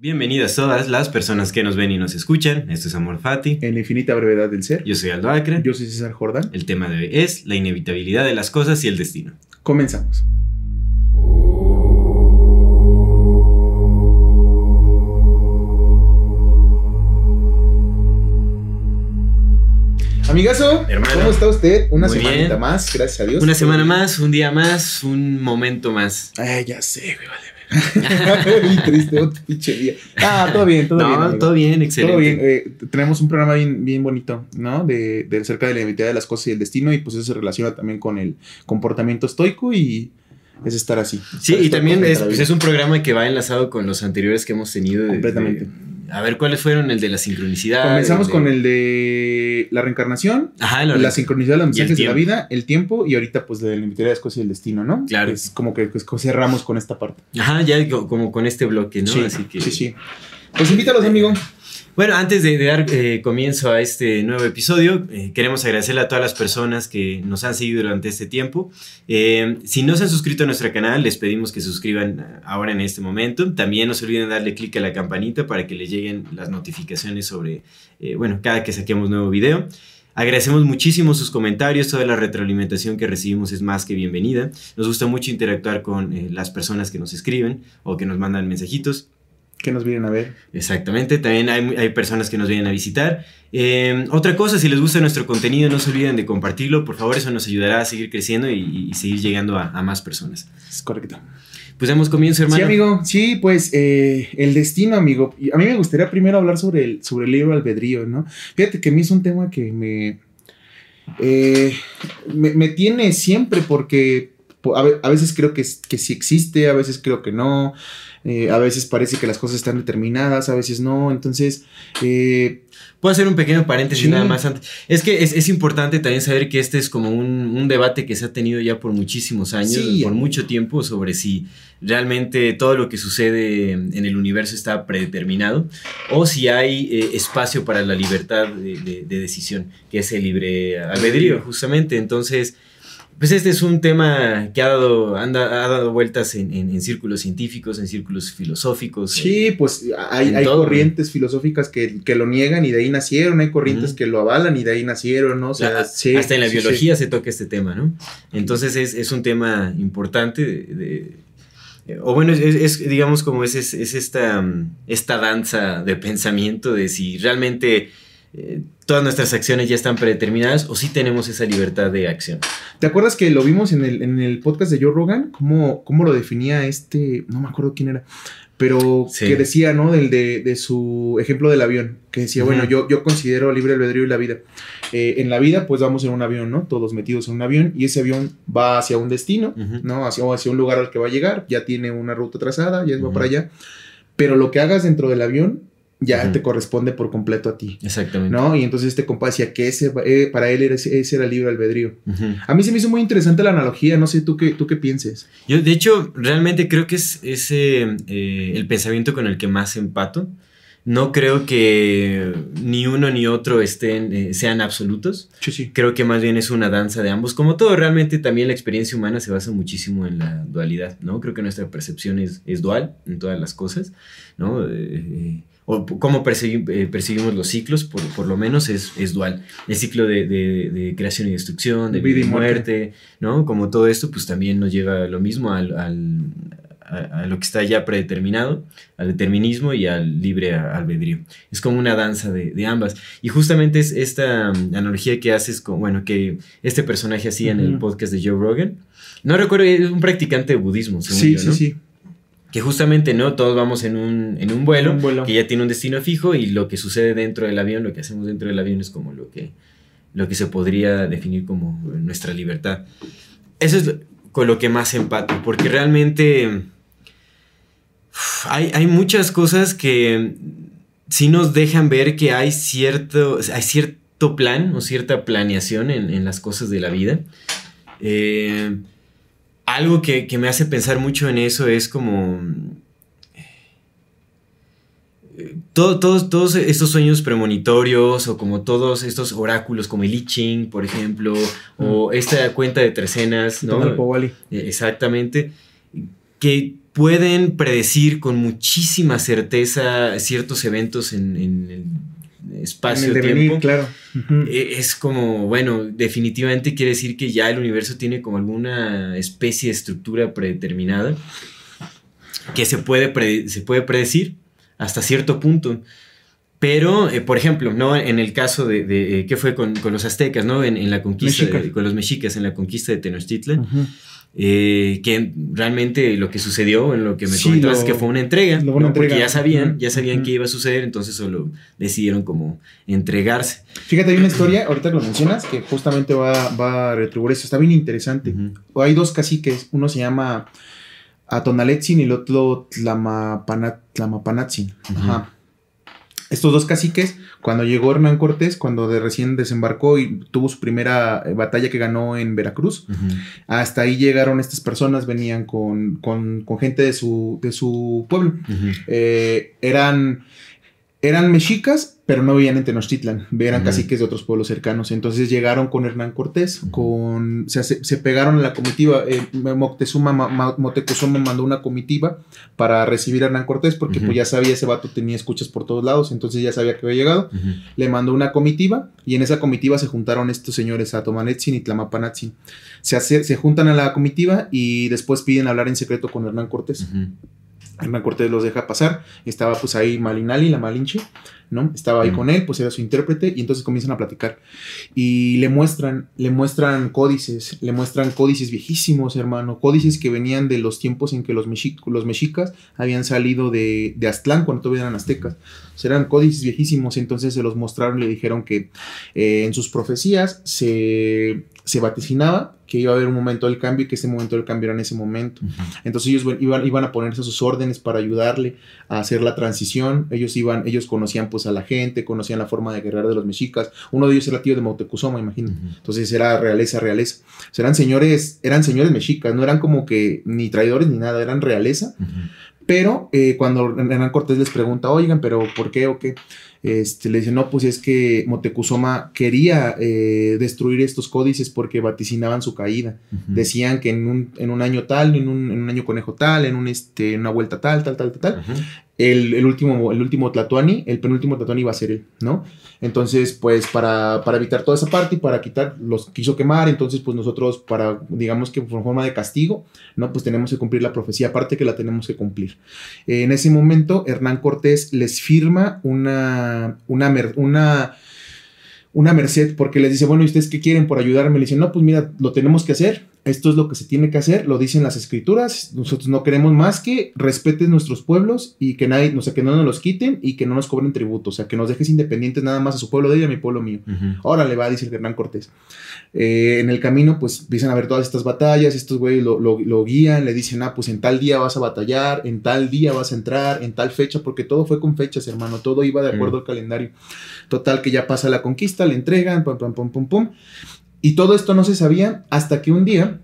Bienvenidas todas las personas que nos ven y nos escuchan. Esto es Amor Fati. En la infinita brevedad del ser. Yo soy Aldo Acre. Yo soy César Jordán. El tema de hoy es la inevitabilidad de las cosas y el destino. Comenzamos. Amigazo, Hermano. ¿cómo está usted? Una Muy semanita bien. más, gracias a Dios. Una semana más, un día más, un momento más. Ay, ya sé, güey, vale. Muy triste, otro pinche día. Ah, todo bien, todo no, bien. amigo. todo bien, excelente. Todo bien, eh, tenemos un programa bien, bien bonito, ¿no? De, de acerca de la inevitabilidad de las cosas y el destino, y pues eso se relaciona también con el comportamiento estoico y es estar así. Sí, y también es, pues es un programa que va enlazado con los anteriores que hemos tenido. Completamente. de- a ver, ¿cuáles fueron? El de la sincronicidad. Comenzamos de- con el de la reencarnación, Ajá, la, la, sincronicidad de los mensajes de la vida, el tiempo y ahorita pues de la inevitabilidad de cosas y el destino, ¿no? Claro. Es como que pues, cerramos con esta parte. Ajá, ya co- como con este bloque, ¿no? sí, Así que. sí, sí. Pues invítalos, amigo. Bueno, antes de, de dar eh, comienzo a este nuevo episodio, eh, queremos agradecerle a todas las personas que nos han seguido durante este tiempo. Eh, si no se han suscrito a nuestro canal, les pedimos que suscriban eh, ahora en este momento. También no se olviden darle clic a la campanita para que les lleguen las notificaciones sobre, eh, bueno, cada que saquemos nuevo video. Agradecemos muchísimo sus comentarios, toda la retroalimentación que recibimos es más que bienvenida. Nos gusta mucho interactuar con eh, las personas que nos escriben o que nos mandan mensajitos. Que nos vienen a ver. Exactamente, también hay, hay personas que nos vienen a visitar. Eh, otra cosa, si les gusta nuestro contenido, no se olviden de compartirlo, por favor, eso nos ayudará a seguir creciendo y, y seguir llegando a, a más personas. Es correcto. Pues damos comienzo, hermano. Sí, amigo. Sí, pues eh, el destino, amigo. A mí me gustaría primero hablar sobre el, sobre el libro albedrío, ¿no? Fíjate que a mí es un tema que me, eh, me, me tiene siempre porque po- a, ve- a veces creo que, que sí existe, a veces creo que no, eh, a veces parece que las cosas están determinadas, a veces no. Entonces, eh, Puedo hacer un pequeño paréntesis Sí. nada más antes. Es que es, es importante también saber que este es como un, un debate que se ha tenido ya por muchísimos años, Sí. por mucho tiempo, sobre si realmente todo lo que sucede en el universo está predeterminado o si hay eh, espacio para la libertad de, de- de decisión, que es el libre albedrío, justamente. Entonces, pues este es un tema que ha dado, anda- ha dado vueltas en, en- en círculos científicos, en círculos filosóficos. sí, pues hay, hay todo, corrientes filosóficas que, que lo niegan y de ahí nacieron, hay corrientes que lo avalan y de ahí nacieron, ¿no? O sea, La- sí, hasta en la sí, sí. biología se toca este tema, ¿no? Entonces es, es un tema importante de, de- eh, o bueno, es, es, digamos como es, es, es esta, mm, esta danza de pensamiento de si realmente eh, todas nuestras acciones ya están predeterminadas o si tenemos esa libertad de acción. ¿Te acuerdas que lo vimos en el, en el podcast de Joe Rogan? ¿Cómo, cómo lo definía este? No me acuerdo quién era. Pero Sí. que decía, ¿no? Del de, de su ejemplo del avión. Que decía, bueno, yo, yo considero libre albedrío y la vida. Eh, en la vida, pues vamos en un avión, ¿no? Todos metidos en un avión. Y ese avión va hacia un destino. ¿no? Hacia, o hacia un lugar al que va a llegar. Ya tiene una ruta trazada, ya va Ujú. para allá. Pero lo que hagas dentro del avión ya Ujú. te corresponde por completo a ti. Exactamente. ¿No? Y entonces este compa decía que ese, eh, para él era, ese era libre albedrío. A mí se me hizo muy interesante la analogía, no sé tú qué, tú qué pienses. Yo, de hecho, realmente creo que es ese eh, el pensamiento con el que más empato. No creo que ni uno ni otro estén, eh, sean absolutos. Sí, sí. Creo que más bien es una danza de ambos. Como todo, realmente también la experiencia humana se basa muchísimo en la dualidad, ¿no? Creo que nuestra percepción es, es dual en todas las cosas, ¿no? O cómo persegui- eh, percibimos los ciclos, por, por lo menos es, es dual. El ciclo de, de- de creación y destrucción, de vida y muerte, ¿no? Como todo esto, pues también nos lleva a lo mismo, al, al- a, a lo que está ya predeterminado, al determinismo y al libre albedrío. Es como una danza de, de ambas. Y justamente es esta mm, analogía que haces con, bueno, que este personaje hacía en el podcast de Joe Rogan. No recuerdo, es un practicante de budismo, según Sí, yo, sí, ¿no? sí. Que justamente, ¿no? Todos vamos en un, en un vuelo, Un vuelo. que ya tiene un destino fijo y lo que sucede dentro del avión, lo que hacemos dentro del avión es como lo que, lo que se podría definir como nuestra libertad. Eso es con lo que más empato, porque realmente hay, hay muchas cosas que sí nos dejan ver que hay cierto, hay cierto plan o cierta planeación en, las cosas de la vida. Eh, algo que, me hace pensar mucho en eso es como... Eh, todos, todos estos sueños premonitorios o como todos estos oráculos como el I Ching, por ejemplo, o esta cuenta de trecenas, ¿no? El eh, Exactamente, que pueden predecir con muchísima certeza ciertos eventos en, el espacio-tiempo. claro. E, es como, bueno, definitivamente quiere decir que ya el universo tiene como alguna especie de estructura predeterminada que se puede, se puede predecir hasta cierto punto. Pero, eh, por ejemplo, ¿no? En el caso de, de eh, ¿qué fue con, los aztecas, ¿no? En, la conquista, con los mexicas en la conquista de Tenochtitlan. Eh, que realmente lo que sucedió, en lo que me sí, es que fue una entrega, porque ya sabían, ya sabían que iba a suceder, entonces solo decidieron como entregarse. Fíjate, hay una historia, ahorita lo mencionas, que justamente va, va a retribuir eso, está bien interesante. Hay dos caciques, uno se llama Atonaletzin y el otro Tlamapanatzin. Ajá estos dos caciques, cuando llegó Hernán Cortés, cuando de recién desembarcó y tuvo su primera eh, batalla que ganó en Veracruz, hasta ahí llegaron estas personas, venían con, con, con gente de su, de su pueblo. Eh, eran, eran mexicas pero no vivían en Tenochtitlan, eran caciques de otros pueblos cercanos. Entonces llegaron con Hernán Cortés, con, se, se, pegaron a la comitiva. Eh, Moctezuma, Motecuzoma mandó una comitiva para recibir a Hernán Cortés, porque pues ya sabía, ese vato tenía escuchas por todos lados, entonces ya sabía que había llegado. Le mandó una comitiva y en esa comitiva se juntaron estos señores, Atomanetzin y Tlamapanatzin. Se, se juntan a la comitiva y después piden hablar en secreto con Hernán Cortés. Hernán Cortés los deja pasar. Estaba pues ahí Malinali, la Malinche, ¿no? Estaba ahí con él, pues era su intérprete y entonces comienzan a platicar. Y le muestran, le muestran códices, le muestran códices viejísimos, hermano. Códices que venían de los tiempos en que los, los mexicas habían salido de, de Aztlán cuando todavía eran aztecas. O sea, eran códices viejísimos, entonces se los mostraron y le dijeron que eh, en sus profecías se se vaticinaba que iba a haber un momento del cambio y que ese momento del cambio era en ese momento. Entonces ellos iban, iban a ponerse sus órdenes para ayudarle a hacer la transición. Ellos iban, ellos conocían pues a la gente, conocían la forma de guerrear de los mexicas. Uno de ellos era tío de Moctezuma, imagino. Entonces era realeza, realeza. eran señores, eran señores mexicas, no eran como que ni traidores ni nada, eran realeza. Pero eh, cuando Hernán Cortés les pregunta, oigan, pero ¿por qué o qué? Este, le dice, no, pues es que Motecuzoma quería eh, destruir estos códices porque vaticinaban su caída. Decían que en un, en un, año tal, en un, en un, año conejo tal, en un, este, una vuelta tal, tal, tal, tal, tal el, último, el último Tlatuani, el penúltimo Tlatuani va a ser él, ¿no? Entonces, pues para, para, evitar toda esa parte y para quitar, los quiso quemar, entonces pues nosotros para, digamos que por forma de castigo, ¿no? Pues tenemos que cumplir la profecía, aparte que la tenemos que cumplir. en ese momento, Hernán Cortés les firma una, una, una una merced porque les dice, bueno, ¿y ustedes qué quieren por ayudarme? Le dicen, no, pues mira, lo tenemos que hacer, esto es lo que se tiene que hacer, lo dicen las escrituras, nosotros no queremos más que respeten nuestros pueblos y que nadie, o sea, que no nos los quiten y que no nos cobren tributo, o sea, que nos dejes independientes nada más a su pueblo de ella, a mi pueblo mío. Ahora le va, dice el Hernán Cortés. Eh, en el camino, pues empiezan a ver todas estas batallas, estos güeyes lo, lo, guían, le dicen, ah, pues en tal día vas a batallar, en tal día vas a entrar, en tal fecha, porque todo fue con fechas, hermano, todo iba de acuerdo al calendario. Total, que ya pasa la conquista, le entregan, pum, pum, pum, pum, pum. Y todo esto no se sabía hasta que un día,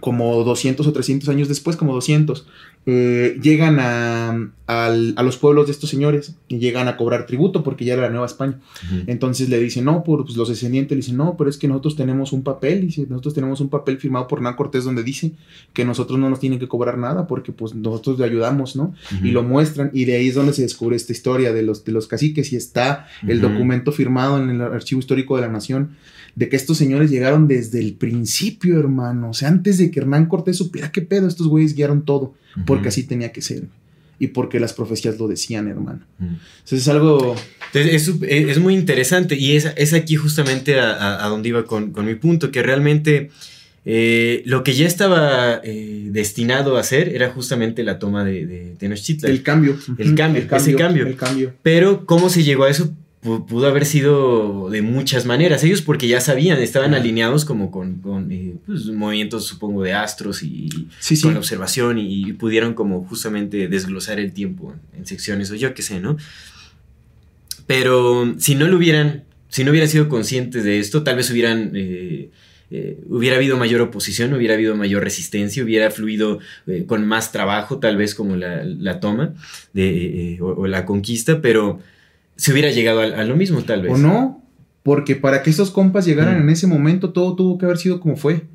como 200 o 300 años después, como 200, eh, llegan a, los pueblos de estos señores y llegan a cobrar tributo porque ya era la Nueva España. Entonces le dicen, no, pues los descendientes le dicen, no, pero es que nosotros tenemos un papel, dice, nosotros tenemos un papel firmado por Hernán Cortés donde dice que nosotros no nos tienen que cobrar nada porque pues nosotros le ayudamos, ¿no? Y lo muestran y de ahí es donde se descubre esta historia de los, de los caciques y está el documento firmado en el Archivo Histórico de la Nación de que estos señores llegaron desde el principio, hermano. O sea, antes de que Hernán Cortés supiera qué pedo, estos güeyes guiaron todo, porque así tenía que ser. Y porque las profecías lo decían, hermano. Entonces es algo... Es, muy interesante y es, es aquí justamente a, donde iba con, mi punto, que realmente... Eh, lo que ya estaba eh, destinado a hacer era justamente la toma de, de Tenochtitlan. El cambio. El cambio, ese cambio. El cambio. Pero, ¿cómo se llegó a eso? Pudo haber sido de muchas maneras. Ellos porque ya sabían, estaban alineados como con, con eh, pues, movimientos, supongo, de astros y con la observación y, pudieron como justamente desglosar el tiempo en secciones o yo qué sé, ¿no? Pero si no lo hubieran, si no hubieran sido conscientes de esto, tal vez hubieran... Eh, eh, hubiera habido mayor oposición, hubiera habido mayor resistencia, hubiera fluido con más trabajo, tal vez como la, toma de, o, la conquista, pero se hubiera llegado a, lo mismo, tal vez. O no, porque para que esos compas llegaran en ese momento, todo tuvo que haber sido como fue.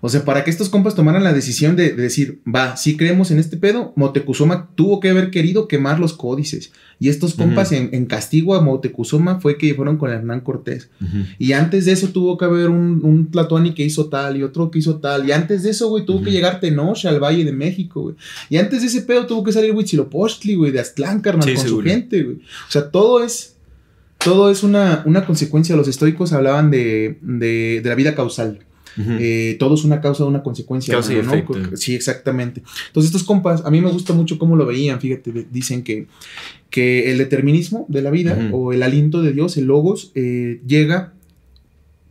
O sea, para que estos compas tomaran la decisión de, decir, va, si creemos en este pedo, Motecuzoma tuvo que haber querido quemar los códices. Y estos compas en, castigo a Motecuzoma fue que fueron con Hernán Cortés. Y antes de eso tuvo que haber un, un Tlatuani que hizo tal y otro que hizo tal. Y antes de eso, güey, tuvo que llegar Tenoch al Valle de México, güey. Y antes de ese pedo tuvo que salir Huitzilopochtli, güey, de Aztlán, carnal, con su gente, güey. O sea, todo es todo es una, una, consecuencia. Los estoicos hablaban de, de, de la vida causal. Eh, todo es una causa de una consecuencia. Causa y efecto. Sí, exactamente. Entonces, estos compas, a mí me gusta mucho cómo lo veían. Fíjate, dicen que, que el determinismo de la vida o el aliento de Dios, el logos, eh, llega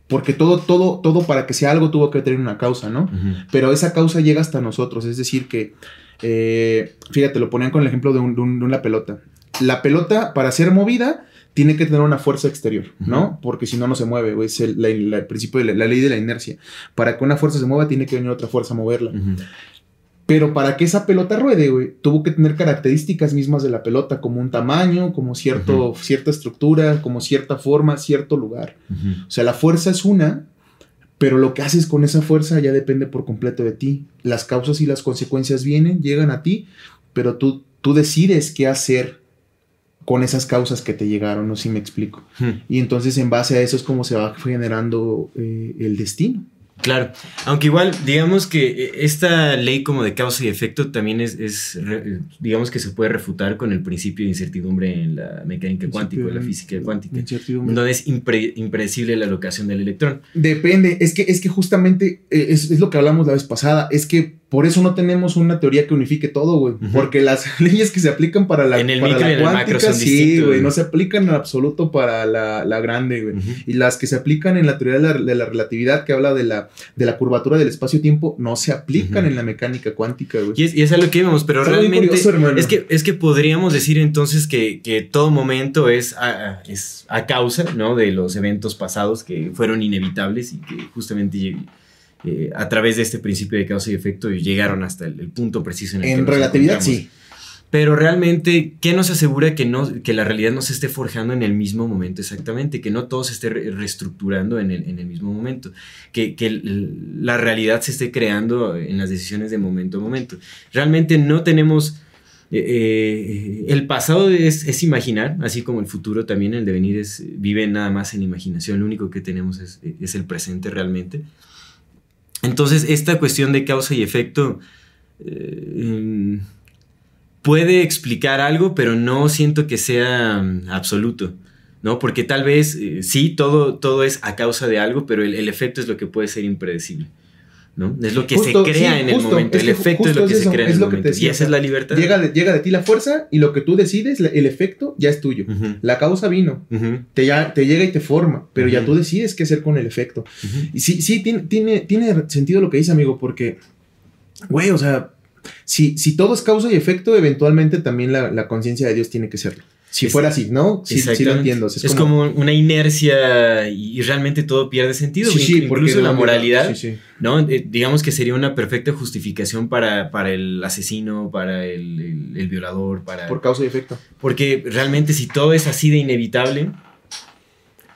porque todo, todo, todo para que sea algo tuvo que tener una causa, ¿no? Pero esa causa llega hasta nosotros. Es decir, que, eh, fíjate, lo ponían con el ejemplo de, de una pelota. La pelota, para ser movida, tiene que tener una fuerza exterior, ¿no? Porque si no, no se mueve, güey. Es el, principio de la, ley de la inercia. Para que una fuerza se mueva, tiene que venir otra fuerza a moverla. Pero para que esa pelota ruede, güey, tuvo que tener características mismas de la pelota, como un tamaño, como cierto, cierta estructura, como cierta forma, cierto lugar. O sea, la fuerza es una, pero lo que haces con esa fuerza ya depende por completo de ti. Las causas y las consecuencias vienen, llegan a ti, pero tú, tú decides qué hacer con esas causas que te llegaron, no sé si me explico. Hmm. Y entonces en base a eso es como se va generando eh, el destino. Claro, aunque igual digamos que eh, esta ley como de causa y efecto también es, digamos que se puede refutar con el principio de incertidumbre en la mecánica cuántica, en la física cuántica, donde es impredecible la locación del electrón. Depende, es que, es que justamente eh, es, es, lo que hablamos la vez pasada, es que por eso no tenemos una teoría que unifique todo, güey. Porque las leyes que se aplican para la, en el para la cuántica, sí, güey, no se aplican en absoluto para la, la grande, güey. Y las que se aplican en la teoría de la, relatividad, que habla de la, de la curvatura del espacio-tiempo, no se aplican en la mecánica cuántica, güey. Y es, y es a lo que íbamos, pero realmente es, que, es que podríamos decir entonces que, que todo momento es a, es a causa, ¿no? De los eventos pasados que fueron inevitables y que justamente eh, a través de este principio de causa y efecto llegaron hasta el, punto preciso en el en relatividad sí. pero realmente qué nos asegura que no que la realidad no se esté forjando en el mismo momento exactamente que no todo se esté reestructurando en el, en el mismo momento. Que, que, la realidad se esté creando en las decisiones de momento a momento. Realmente no tenemos eh, eh, el pasado es, es, imaginar, así como el futuro también, el devenir es, vive nada más en imaginación, lo único que tenemos es, es el presente realmente. Entonces, esta cuestión de causa y efecto eh, puede explicar algo, pero no siento que sea mm, absoluto. ¿no? Porque tal vez eh, sí, todo, todo es a causa de algo, pero el, efecto es lo que puede ser impredecible. ¿No? Es lo que se crea en el momento. el efecto es lo que se crea en el momento. y esa es la libertad. Llega de, llega de ti la fuerza y lo que tú decides, el efecto ya es tuyo. La causa vino, te, ya, te llega y te forma, pero ya tú decides qué hacer con el efecto. Y sí, sí, tiene, tiene, tiene sentido lo que dice, amigo, porque, güey, o sea, si, si todo es causa y efecto, eventualmente también la, la conciencia de Dios tiene que serlo. Si fuera así, ¿no? Sí, sí lo entiendo. Es, como, una inercia y, realmente todo pierde sentido. Sí, sí, incluso la moralidad, ¿no? Eh, digamos que sería una perfecta justificación para, para el asesino, para el, el, violador, para... Por causa y efecto. Porque realmente si todo es así de inevitable,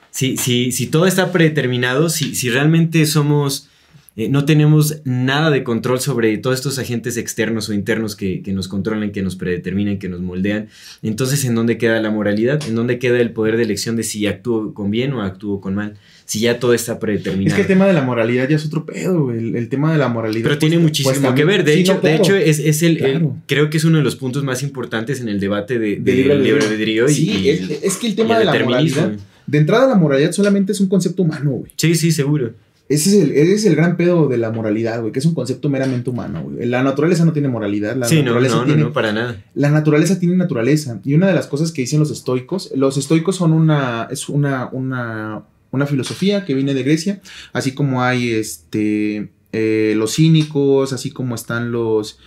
si, si, si todo está predeterminado, si, si realmente somos eh, no tenemos nada de control sobre todos estos agentes externos o internos que, nos controlan, que nos predeterminan, que nos moldean. Entonces, ¿en dónde queda la moralidad? ¿En dónde queda el poder de elección de si actúo con bien o actúo con mal? Si ya todo está predeterminado. Es que el tema de la moralidad ya es otro pedo, el, tema de la moralidad. Pero tiene muchísimo que ver. De hecho, de hecho es, el, creo que es uno de los puntos más importantes en el debate de, libre, albedrío. Sí, es, que el tema de la moralidad. De entrada, la moralidad solamente es un concepto humano, güey. Sí, sí, seguro ese es, el, ese es el gran pedo de la moralidad, güey, que es un concepto meramente humano, güey. La naturaleza no tiene moralidad. La sí, no, naturaleza no, no, tiene, no, para nada. La naturaleza tiene naturaleza. Y una de las cosas que dicen los estoicos, los estoicos son una, es una, una, una filosofía que viene de Grecia, así como hay este, eh, los cínicos, así como están los...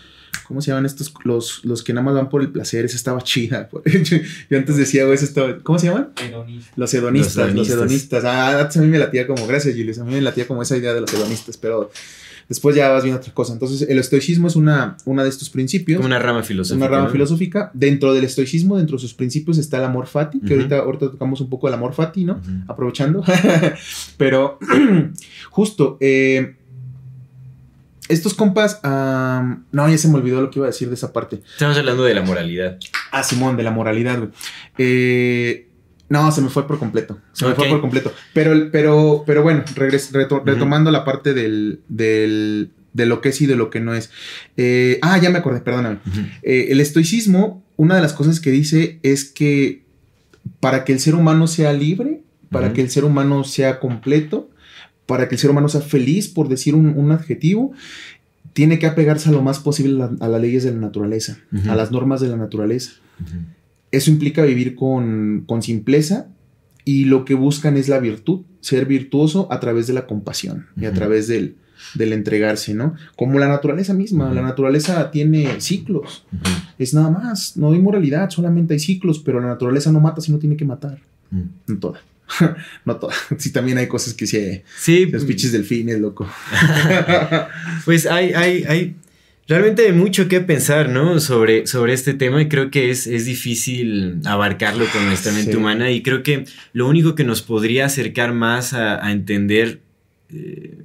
¿Cómo se llaman estos? Los, los que nada más van por el placer. Esa estaba chida. Yo antes decía, güey, eso estaba. ¿Cómo se llaman? Los hedonistas. Los hedonistas. Ah, antes a mí me latía como. Gracias, Julius. A mí me latía como esa idea de los hedonistas, pero después ya vas viendo otra cosa. Entonces, el estoicismo es una, una de estos principios. Como una rama filosófica. Una rama ¿no? filosófica. Dentro del estoicismo, dentro de sus principios, está el amor fati, que ahorita, ahorita tocamos un poco el amor fati, ¿no? Aprovechando. pero, justo, eh, estos compas. no, ya se me olvidó lo que iba a decir de esa parte. Estamos hablando de la moralidad. Ah, Simón, de la moralidad, güey. Eh, no, se me fue por completo. Se me fue por completo. Pero, pero, pero bueno, regres- reto- Ujú. retomando la parte del, del, de lo que es y de lo que no es. Eh, ah, ya me acordé, perdóname. Eh, el estoicismo, una de las cosas que dice es que para que el ser humano sea libre, para que el ser humano sea completo, para que el ser humano sea feliz, por decir un, un adjetivo, tiene que apegarse a lo más posible a, la- a las leyes de la naturaleza, a las normas de la naturaleza. Eso implica vivir con, con simpleza y lo que buscan es la virtud, ser virtuoso a través de la compasión y a través del, del entregarse, ¿no? Como la naturaleza misma, la naturaleza tiene ciclos, es nada más, no hay moralidad, solamente hay ciclos, pero la naturaleza no mata si no tiene que matar, no toda. no toda. Sí, también hay cosas que sí, Sí, los pinches delfines, loco. Pues hay, hay, hay realmente mucho que pensar, ¿no? Sobre, sobre este tema y creo que es, es difícil abarcarlo con nuestra mente Sí. humana y creo que lo único que nos podría acercar más a, a entender eh,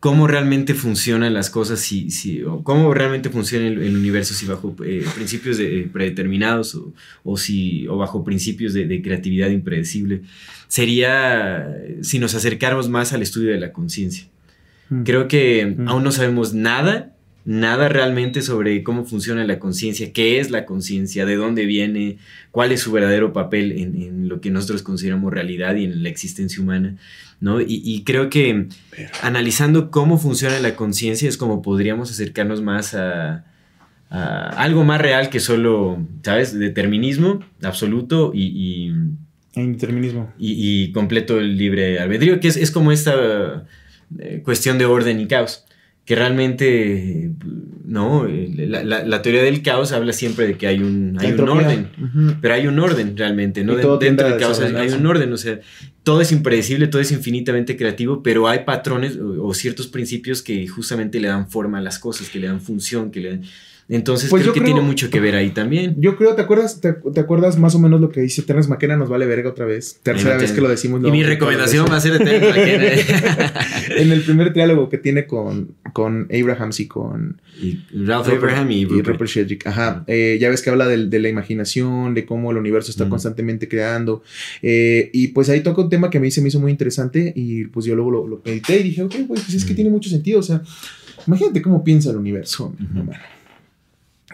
cómo realmente funcionan las cosas, si, si, o cómo realmente funciona el, el universo, si bajo eh, principios de- predeterminados o, o si, o bajo principios de, de creatividad impredecible, sería eh, si nos acercáramos más al estudio de la conciencia. Creo que Mm. aún no sabemos nada, nada realmente sobre cómo funciona la conciencia, qué es la conciencia, de dónde viene, cuál es su verdadero papel en, en lo que nosotros consideramos realidad y en la existencia humana, ¿no? Y, y creo que analizando cómo funciona la conciencia es como podríamos acercarnos más a, a algo más real que solo, ¿sabes? Determinismo absoluto y- y Indeterminismo. y, y completo el libre albedrío, que es, es como esta eh, cuestión de orden y caos, que realmente, no, la, la- la teoría del caos habla siempre de que hay un, hay un orden, pero hay un orden realmente, ¿no? De- Dentro del caos hay, un orden, o sea, todo es impredecible, todo es infinitamente creativo, pero hay patrones o, o ciertos principios que justamente le dan forma a las cosas, que le dan función, que le dan... Entonces Pues creo que creo- tiene mucho que ver ahí también. Yo creo, ¿te acuerdas, te, te acuerdas más o menos lo que dice Terence McKenna? Nos vale verga otra vez. Tercera vez que lo decimos. Y mi recomendación va a ser de Terence McKenna. en el primer diálogo que tiene con, con Abrahams y con y Ralph Abraham y, Rupert. Rupert Sheldrake. Ajá. Eh, ya ves que habla de, la imaginación, de cómo el universo está constantemente creando. Eh, y pues ahí toca un tema que a mí se me hizo muy interesante y pues yo luego lo, lo medité y dije, ok, güey, pues es que tiene mucho sentido. O sea, imagínate cómo piensa el universo, Ujú. hermano.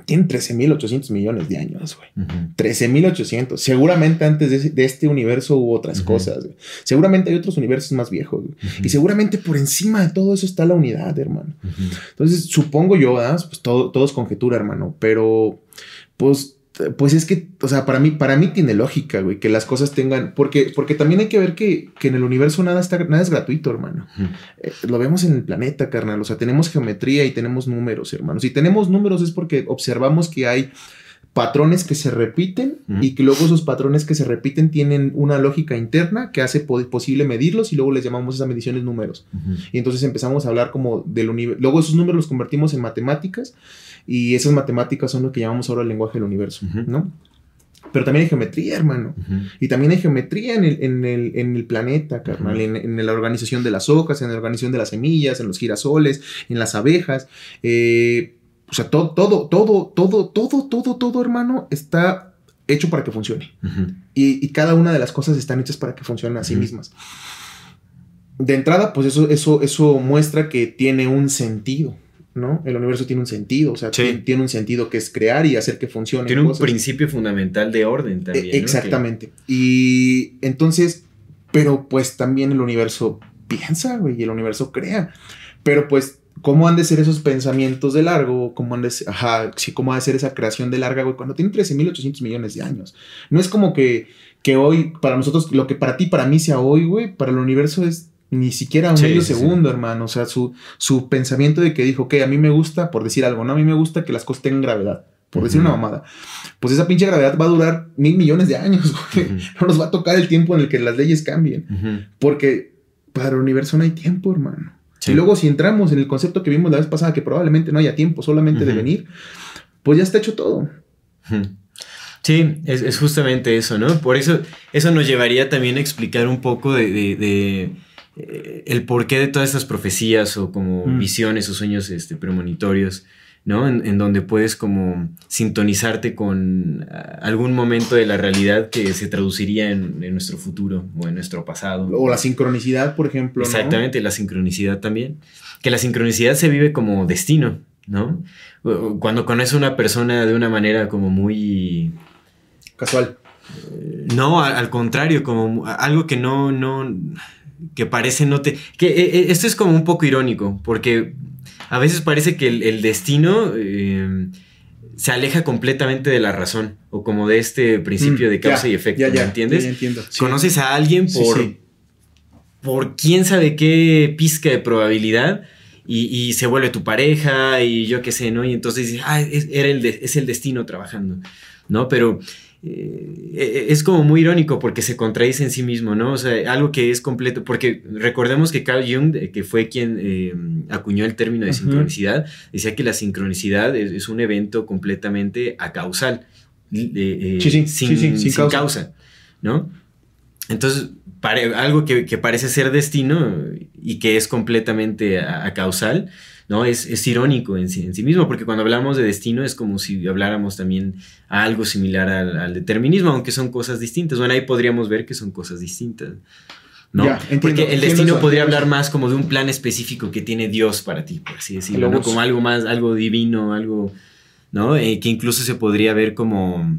Tiene 13.800 millones de años, güey. Ujú. 13.800. Seguramente antes de, este universo hubo otras cosas. güey. Seguramente hay otros universos más viejos. güey. Y seguramente por encima de todo eso está la unidad, hermano. Entonces, supongo yo, ¿verdad? pues todo, todo es conjetura, hermano. Pero, pues, pues es que, o sea, para mí, para mí tiene lógica, güey, que las cosas tengan. Porque, porque también hay que ver que, que en el universo nada está, nada es gratuito, hermano. Eh, lo vemos en el planeta, carnal. O sea, tenemos geometría y tenemos números, hermano. Si tenemos números es porque observamos que hay patrones que se repiten y que luego esos patrones que se repiten tienen una lógica interna que hace po- posible medirlos y luego les llamamos esas mediciones números. Y entonces empezamos a hablar como del universo. Luego esos números los convertimos en matemáticas y esas matemáticas son lo que llamamos ahora el lenguaje del universo. ¿no? Pero también hay geometría, hermano. Y también hay geometría en el, en el, en el planeta, carnal, en, en la organización de las hojas, en la organización de las semillas, en los girasoles, en las abejas. eh, o sea, todo, todo, todo, todo, todo, todo, todo, hermano, está hecho para que funcione. Y, y cada una de las cosas están hechas para que funcionen a sí mismas. De entrada, pues eso, eso, eso muestra que tiene un sentido, ¿no? El universo tiene un sentido, o sea, Sí. tiene, tiene un sentido que es crear y hacer que funcione. Tiene un principio fundamental de orden también. E- ¿no? Exactamente. Y entonces, pero pues también el universo piensa, güey, y el universo crea. Pero pues, ¿cómo han de ser esos pensamientos de largo? ¿Cómo han de ser, ajá, sí, cómo ha de ser esa creación de larga, güey, cuando tiene 13.800 millones de años? No es como que, que hoy, para nosotros, lo que para ti, para mí sea hoy, güey, para el universo es ni siquiera un Sí, medio sí, sí. segundo, hermano. O sea, su, su pensamiento de que dijo, que a mí me gusta, por decir algo, ¿no? A mí me gusta que las cosas tengan gravedad, por decir una mamada. Pues esa pinche gravedad va a durar mil millones de años, güey. No nos va a tocar el tiempo en el que las leyes cambien. Porque para el universo no hay tiempo, hermano. Y luego si entramos en el concepto que vimos la vez pasada, que probablemente no haya tiempo, solamente de venir, pues ya está hecho todo. Sí, es, es justamente eso, ¿no? Por eso, eso nos llevaría también a explicar un poco de, de- de, eh, el porqué de todas estas profecías o como Mm. visiones o sueños este, premonitorios, ¿no? En, en donde puedes como sintonizarte con ah, algún momento de la realidad que se traduciría en, en nuestro futuro o en nuestro pasado. O la sincronicidad, por ejemplo. ¿no? Exactamente, la sincronicidad también. Que la sincronicidad se vive como destino, ¿no? Cuando conoces a una persona de una manera como muy... Casual. No, a- al contrario, como algo que no, no, que parece no te... Que eh, eh, esto es como un poco irónico, porque a veces parece que el, el destino eh, se aleja completamente de la razón, o como de este principio Mm, de causa ya, y efecto, ya, ¿me ya, entiendes? ya entiendo. Sí. Conoces a alguien Sí, por, sí. por quién sabe qué pizca de probabilidad y, y se vuelve tu pareja y yo qué sé, ¿no? Y entonces dices, ah, es, era el de- es el destino trabajando, ¿no? Pero eh, es como muy irónico porque se contradice en sí mismo, ¿no? O sea, algo que es completo, porque recordemos que Carl Jung, que fue quien eh, acuñó el término de sincronicidad, decía que la sincronicidad es, es un evento completamente acausal, eh, eh, Sí, sí, sin, sí, sin sin causa. causa, ¿no? Entonces, algo que, que parece ser destino y que es completamente a- acausal, ¿no? Es, es irónico en sí, en sí mismo, porque cuando hablamos de destino es como si habláramos también a algo similar al, al determinismo, aunque son cosas distintas. Bueno, ahí podríamos ver que son cosas distintas. ¿no? Ya, entiendo, porque el destino podría hablar más como de un plan específico que tiene Dios para ti, por así decirlo, ¿no? Como algo más, algo divino, algo, ¿no? Eh, que incluso se podría ver como,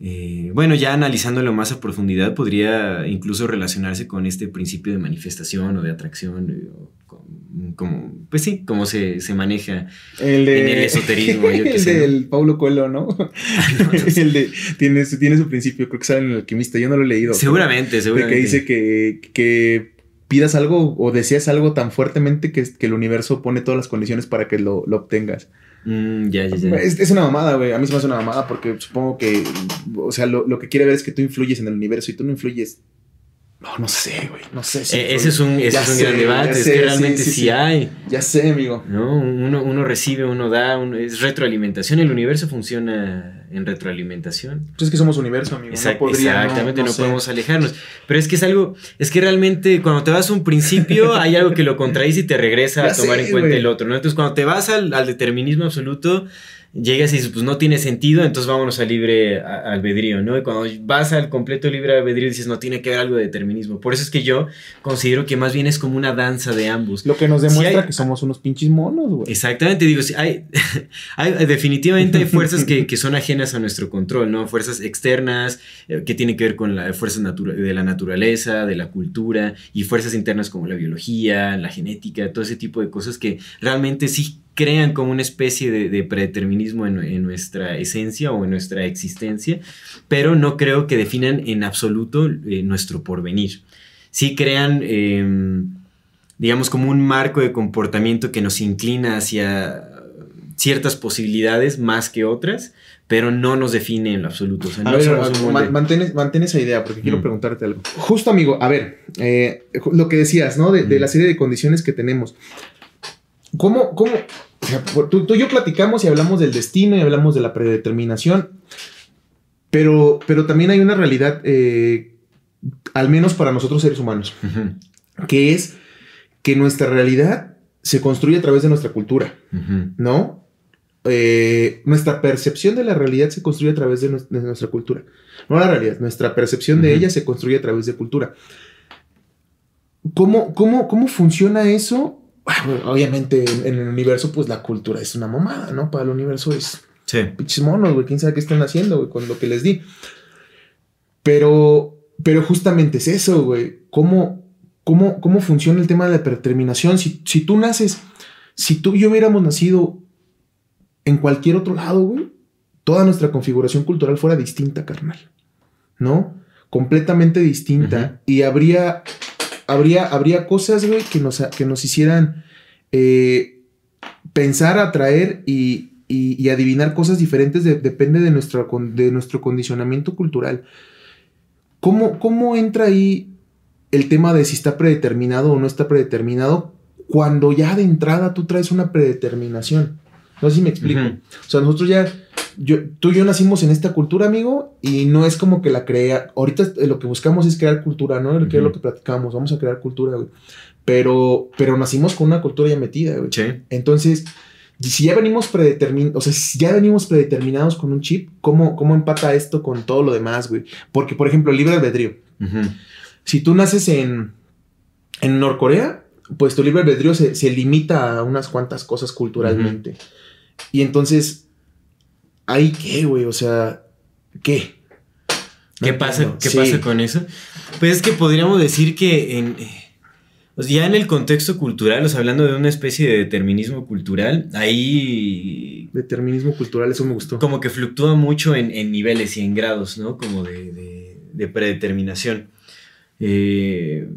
eh, bueno, ya analizándolo más a profundidad, podría incluso relacionarse con este principio de manifestación o de atracción, eh, o con- como, pues sí, como se, se maneja. El de, En el esoterismo, yo qué el sé, ¿no? Paulo Coelho, ¿no? No, no sé. el de, tiene, su- tiene su principio, creo que sale en el alquimista, yo no lo he leído. pero- seguramente, De seguramente. que dice que, que pidas algo o deseas algo tan fuertemente que, que el universo pone todas las condiciones para que lo, lo obtengas. Mm, ya, ya, ya. Es, es una mamada, güey. A mí se me hace una mamada porque supongo que, o sea, lo, lo que quiere ver es que tú influyes en el universo y tú no influyes. No, no sé, güey. No sé. si Eh, ese es un, ese es un sé, gran debate, es que realmente sí, sí, sí. hay. Ya sé, amigo. ¿no? Uno, uno recibe, uno da, uno- es retroalimentación. El universo funciona en retroalimentación. Pues es que somos universo, amigo. Exact- no podría, exactamente, no, podemos alejarnos. Pero es que es algo, es que realmente cuando te vas a un principio hay algo que lo contradice y te regresa Ya a tomar sé, en cuenta el otro, ¿no? Entonces cuando te vas al, al determinismo absoluto, llegas y dices, pues no tiene sentido, entonces vámonos al libre a- albedrío, ¿no? Y cuando vas al completo libre albedrío dices, no tiene que haber algo de determinismo. Por eso es que yo considero que más bien es como una danza de ambos. Lo que nos demuestra hay- que somos unos pinches monos, güey. Exactamente, digo, sí, hay, hay- definitivamente hay fuerzas que, que son ajenas a nuestro control, ¿no? Fuerzas externas eh, que tienen que ver con las fuerzas de la naturaleza, de la cultura, y fuerzas internas como la biología, la genética, todo ese tipo de cosas que realmente sí crean como una especie de, de predeterminismo en, en nuestra esencia o en nuestra existencia, pero no creo que definan en absoluto eh, nuestro porvenir. Sí crean... em, digamos, como un marco de comportamiento que nos inclina hacia ciertas posibilidades más que otras, pero no nos define en lo absoluto. O sea, A no ver, somos mantén, mantén esa idea porque quiero Mm. preguntarte algo. Justo, amigo, a ver, eh, lo que decías, ¿no? De, de Mm. la serie de condiciones que tenemos. ¿Cómo, cómo? O sea, por- tú, tú y yo platicamos y hablamos del destino y hablamos de la predeterminación, pero, pero también hay una realidad, eh, al menos para nosotros seres humanos, que es que nuestra realidad se construye a través de nuestra cultura. ¿no? Eh, nuestra percepción de la realidad se construye a través de, nues- de nuestra cultura. No la realidad, nuestra percepción de ella se construye a través de cultura. ¿Cómo, cómo, cómo funciona eso? Bueno, Obviamente en, en el universo, pues la cultura es una mamada, ¿no? Para el universo es Sí. pinches monos, güey. ¿Quién sabe qué están haciendo, güey, con lo que les di? Pero, pero justamente es eso, güey. ¿Cómo, cómo, cómo funciona el tema de la predeterminación. Si, si tú naces, si tú y yo hubiéramos nacido en cualquier otro lado, güey, toda nuestra configuración cultural fuera distinta, carnal. ¿No? Completamente distinta. Y habría, habría, habría cosas, güey, que nos, que nos hicieran eh, pensar, atraer y, y, adivinar cosas diferentes depende de nuestro, de nuestro condicionamiento cultural. ¿Cómo, ¿Cómo entra ahí el tema de si está predeterminado o no está predeterminado cuando ya de entrada tú traes una predeterminación? No sé si me explico. O sea, nosotros ya, yo, tú y yo nacimos en esta cultura, amigo, y no es como que la crea. Ahorita lo que buscamos es crear cultura, ¿no? Que es lo que platicamos, vamos a crear cultura, güey. Pero, pero nacimos con una cultura ya metida, güey. Sí. Entonces, si ya venimos predeterminados, o sea, si ya venimos predeterminados con un chip, ¿cómo, ¿cómo empata esto con todo lo demás, güey? Porque, por ejemplo, el libre albedrío. Si tú naces en, en Norcorea, pues tu libre albedrío se, limita a unas cuantas cosas culturalmente. Y entonces, ¿ahí qué, güey? O sea, ¿qué? ¿Qué pasa? ¿Qué pasa con eso? Pues es que podríamos decir que en ya en el contexto cultural, o sea, hablando de una especie de determinismo cultural, ahí... Determinismo cultural, eso me gustó. Como que fluctúa mucho en, niveles y en grados, ¿no? Como de, predeterminación. Eh,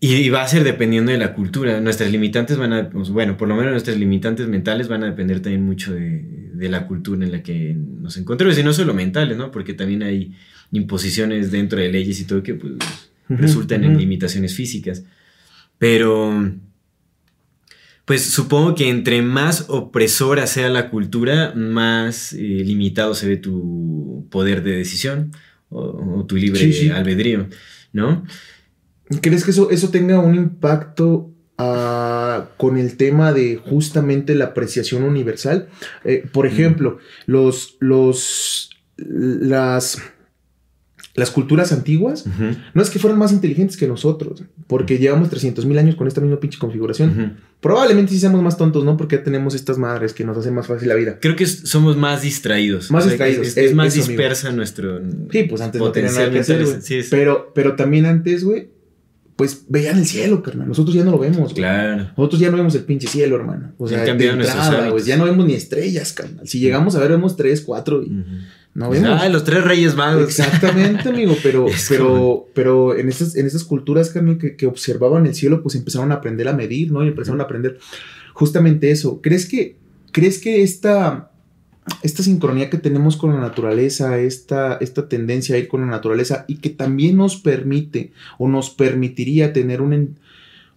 y, va a ser dependiendo de la cultura. Nuestras limitantes van a, pues, bueno, por lo menos nuestras limitantes mentales van a depender también mucho de, de la cultura en la que nos encontramos. Y no solo mentales, ¿no? Porque también hay imposiciones dentro de leyes y todo que, pues resultan en limitaciones físicas. Pero, pues supongo que entre más opresora sea la cultura, más eh, limitado se ve tu poder de decisión o, tu libre albedrío, ¿no? ¿Crees que eso, eso tenga un impacto con el tema de justamente la apreciación universal? Eh, por ejemplo, los, los, las las culturas antiguas, no es que fueran más inteligentes que nosotros, porque llevamos 300 mil años con esta misma pinche configuración. Probablemente sí seamos más tontos, ¿no? Porque tenemos estas madres que nos hacen más fácil la vida. Creo que somos más distraídos. Más distraídos. Es, más dispersa nuestro. Sí, pues antes no tenían nada que hacer, pero, pero también antes, güey, pues veían el cielo, carnal. Nosotros ya no lo vemos. Claro. Nosotros ya no vemos el pinche cielo, hermano. O sea, ya no vemos ni estrellas, carnal. Si llegamos a ver, vemos tres, cuatro y. No vemos. Ah, los tres reyes magos. Exactamente, amigo, pero, pero, pero en estas, en esas culturas que, que, observaban el cielo, pues empezaron a aprender a medir, ¿no? Y empezaron a aprender justamente eso. ¿Crees que, crees que esta, esta sincronía que tenemos con la naturaleza, esta, esta tendencia a ir con la naturaleza y que también nos permite o nos permitiría tener un,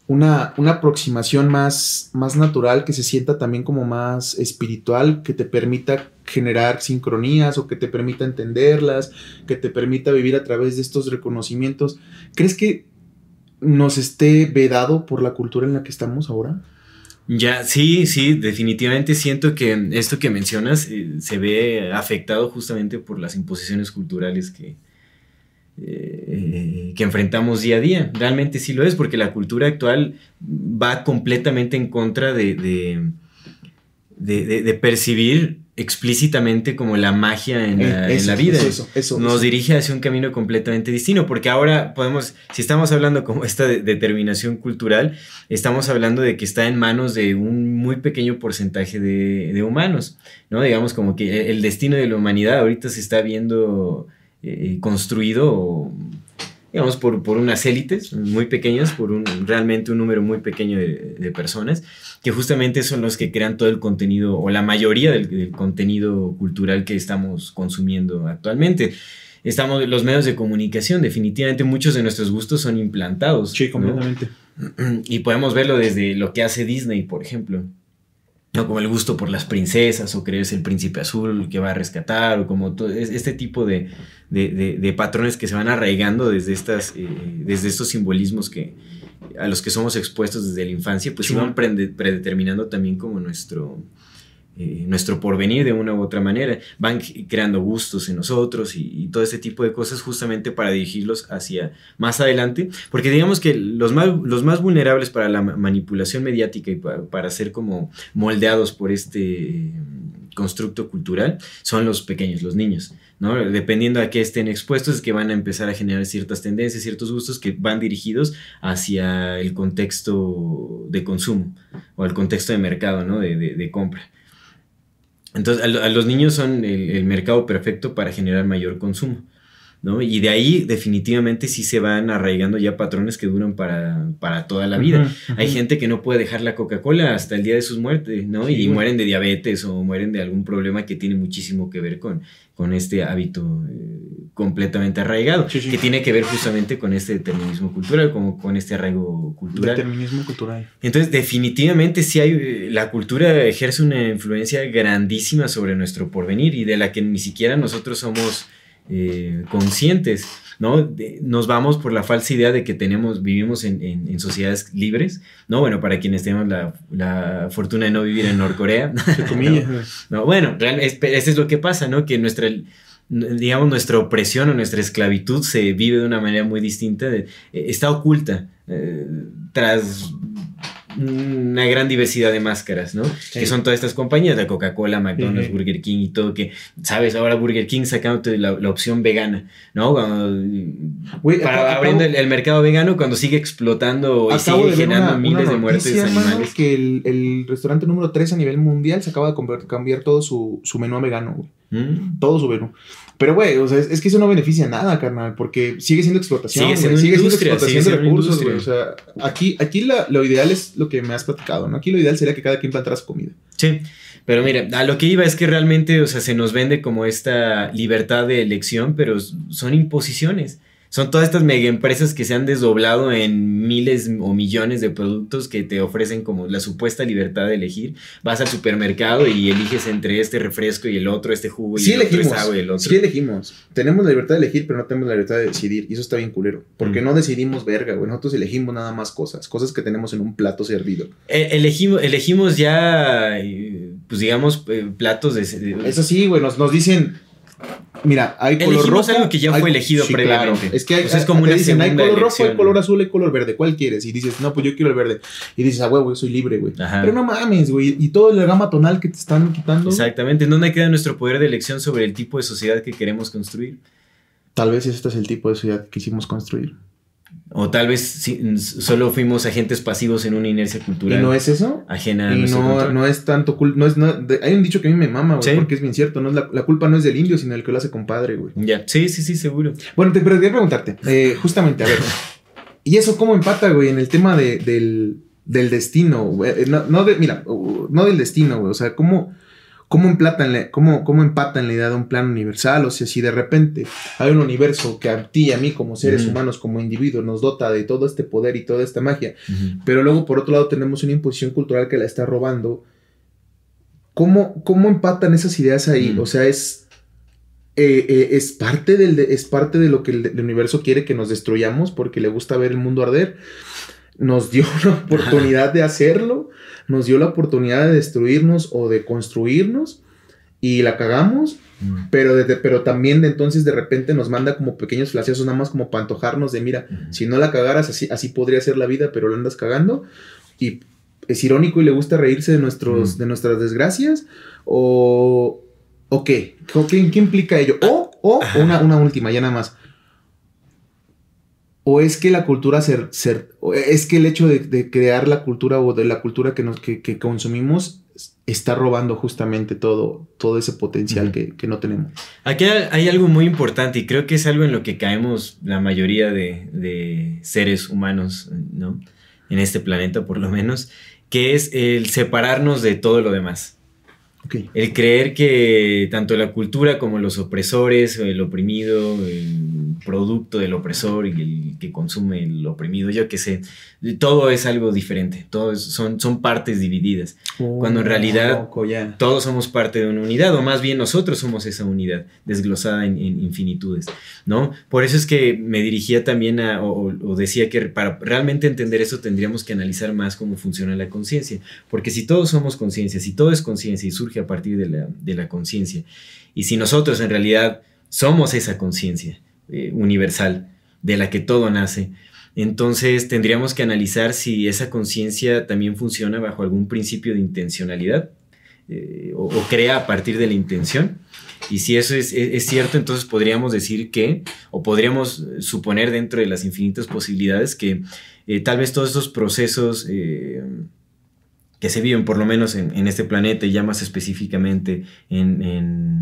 una, una, aproximación más, más natural, que se sienta también como más espiritual, que te permita generar sincronías o que te permita entenderlas, que te permita vivir a través de estos reconocimientos. ¿Crees que nos esté vedado por la cultura en la que estamos ahora? Ya, sí, sí, definitivamente siento que esto que mencionas eh, se ve afectado justamente por las imposiciones culturales que, eh, que enfrentamos día a día. Realmente sí lo es, porque la cultura actual va completamente en contra de, de, de percibir explícitamente como la magia en la, eh, vida. Nos dirige hacia un camino completamente distinto, porque ahora podemos, si estamos hablando como esta determinación cultural, estamos hablando de que está en manos de un muy pequeño porcentaje de, humanos, ¿no? Digamos como que el destino de la humanidad ahorita se está viendo eh, construido digamos, por, por, unas élites muy pequeñas, por un, realmente un número muy pequeño de, personas, que justamente son los que crean todo el contenido, o la mayoría del, contenido cultural que estamos consumiendo actualmente. Estamos, los medios de comunicación, definitivamente muchos de nuestros gustos son implantados. Sí, completamente. Y podemos verlo desde lo que hace Disney, por ejemplo. ¿No? Como el gusto por las princesas, o creerse el príncipe azul que va a rescatar, o como todo este tipo de, patrones que se van arraigando desde, estas, eh, desde estos simbolismos que, a los que somos expuestos desde la infancia, pues se van predeterminando también como nuestro, eh, nuestro porvenir de una u otra manera, van creando gustos en nosotros y, todo ese tipo de cosas justamente para dirigirlos hacia más adelante, porque digamos que los más, los más vulnerables para la manipulación mediática y para, ser como moldeados por este constructo cultural son los pequeños, los niños. ¿no? Dependiendo a qué estén expuestos, es que van a empezar a generar ciertas tendencias, ciertos gustos que van dirigidos hacia el contexto de consumo o al contexto de mercado, ¿no? de compra. Entonces, a, los niños son el, mercado perfecto para generar mayor consumo. ¿No? Y de ahí definitivamente sí se van arraigando ya patrones que duran para, toda la vida. Hay gente que no puede dejar la Coca-Cola hasta el día de sus muertes, ¿no? y mueren de diabetes o mueren de algún problema que tiene muchísimo que ver con, con este hábito eh, completamente arraigado, que tiene que ver justamente con este determinismo cultural, como con este arraigo cultural. Determinismo cultural. Entonces, definitivamente sí hay, eh, la cultura ejerce una influencia grandísima sobre nuestro porvenir y de la que ni siquiera nosotros somos eh, conscientes. ¿no? nos vamos por la falsa idea de que tenemos, vivimos en, sociedades libres, ¿no? Bueno, para quienes tenemos la, fortuna de no vivir en Norcorea. ¿no? bueno, eso es lo que pasa, ¿no? Que nuestra, digamos, nuestra opresión o nuestra esclavitud se vive de una manera muy distinta, eh, está oculta eh, tras una gran diversidad de máscaras, ¿no? Que son todas estas compañías, la Coca-Cola, McDonald's, Burger King y todo, que, ¿sabes? Ahora Burger King sacando la, la opción vegana, ¿no? para, abriendo el, mercado vegano cuando sigue explotando y sigue generando miles de muertes de animales. que el, el, restaurante número 3 a nivel mundial se acaba de cambiar todo su, su menú a vegano, güey. Mm. Todo su menú. Pero, güey, o sea, es, que eso no beneficia nada, carnal, porque sigue siendo explotación, sigue siendo, sigue siendo explotación de recursos, güey. O sea, aquí, aquí lo ideal es lo que me has platicado, ¿no? Aquí lo ideal sería que cada quien plantara su comida. Sí. Pero mira, a lo que iba es que realmente, o sea, se nos vende como esta libertad de elección, pero son imposiciones son todas estas mega empresas que se han desdoblado en miles o millones de productos que te ofrecen como la supuesta libertad de elegir. Vas al supermercado y eliges entre este refresco y el otro, este jugo y el elegimos, otro, y el otro. Sí elegimos. Tenemos la libertad de elegir, pero no tenemos la libertad de decidir. Y eso está bien culero. Porque no decidimos verga, güey. Nosotros elegimos nada más cosas. Cosas que tenemos en un plato servido. E, elegimos, elegimos ya, pues digamos, eh, platos de... Eso sí, güey. Nos, nos dicen Mira, hay color rojo. algo que ya fue elegido previamente. Es que hay, es como una dicen, hay color rojo, hay color azul, hay color verde. ¿Cuál quieres? Y dices, no, pues yo quiero el verde. Y dices, ah, güey, soy libre, güey. Pero no mames, güey. Y todo la gama tonal que te están quitando. Exactamente. ¿En dónde queda nuestro poder de elección sobre el tipo de sociedad que queremos construir? Tal vez este es el tipo de sociedad que quisimos construir. O tal vez solo fuimos agentes pasivos en una inercia cultural. ¿Y no es eso? Ajena a y no, no es tanto culpa. No es, hay un dicho que a mí me mama, güey, porque es bien cierto. No es la, culpa no es del indio, sino del que lo hace compadre, güey. Ya, sí, sí, sí, seguro. Bueno, te, quería preguntarte, eh, justamente, a ver. ¿Y eso cómo empata, güey, en el tema de, del, del destino? Güey? Eh, no, no de, mira, no del destino, güey. O sea, ¿cómo ¿Cómo empatan, cómo, cómo empatan la idea de un plan universal? O sea, si de repente hay un universo que a ti y a mí como seres humanos, como individuos, nos dota de todo este poder y toda esta magia, pero luego por otro lado tenemos una imposición cultural que la está robando, ¿cómo, cómo empatan esas ideas ahí? O sea, es, eh, eh, es, parte del, es parte de lo que el, universo quiere que nos destruyamos porque le gusta ver el mundo arder. Nos dio una oportunidad de hacerlo nos dio la oportunidad de destruirnos o de construirnos y la cagamos, mm. pero, pero también de entonces de repente nos manda como pequeños flasheos, nada más como para antojarnos de, mira, si no la cagaras, así, así podría ser la vida, pero la andas cagando. Y es irónico y le gusta reírse de, nuestros, de nuestras desgracias, o, o qué, ¿Qué, implica ello? O, o una, una última, ya nada más o es que la cultura ser, ser es que el hecho de, crear la cultura o de la cultura que nos que, consumimos está robando justamente todo, todo ese potencial que, no tenemos. Aquí hay algo muy importante y creo que es algo en lo que caemos la mayoría de, seres humanos, ¿no? En este planeta por lo menos, que es el separarnos de todo lo demás. El creer que tanto la cultura como los opresores, el oprimido, el producto del opresor y el que consume el oprimido, yo qué sé, todo es algo diferente, todos son, son partes divididas, cuando en realidad todos somos parte de una unidad, o más bien nosotros somos esa unidad desglosada en, infinitudes, ¿no? Por eso es que me dirigía también a, o, decía que para realmente entender eso tendríamos que analizar más cómo funciona la conciencia, porque si todos somos conciencia, si todo es conciencia y surge a partir de la, de la conciencia. Y si nosotros en realidad somos esa conciencia eh, universal de la que todo nace, entonces tendríamos que analizar si esa conciencia también funciona bajo algún principio de intencionalidad eh, o, crea a partir de la intención. Y si eso es, cierto, entonces podríamos decir que, o podríamos suponer dentro de las infinitas posibilidades que eh, tal vez todos estos procesos que se viven por lo menos en, este planeta y ya más específicamente en,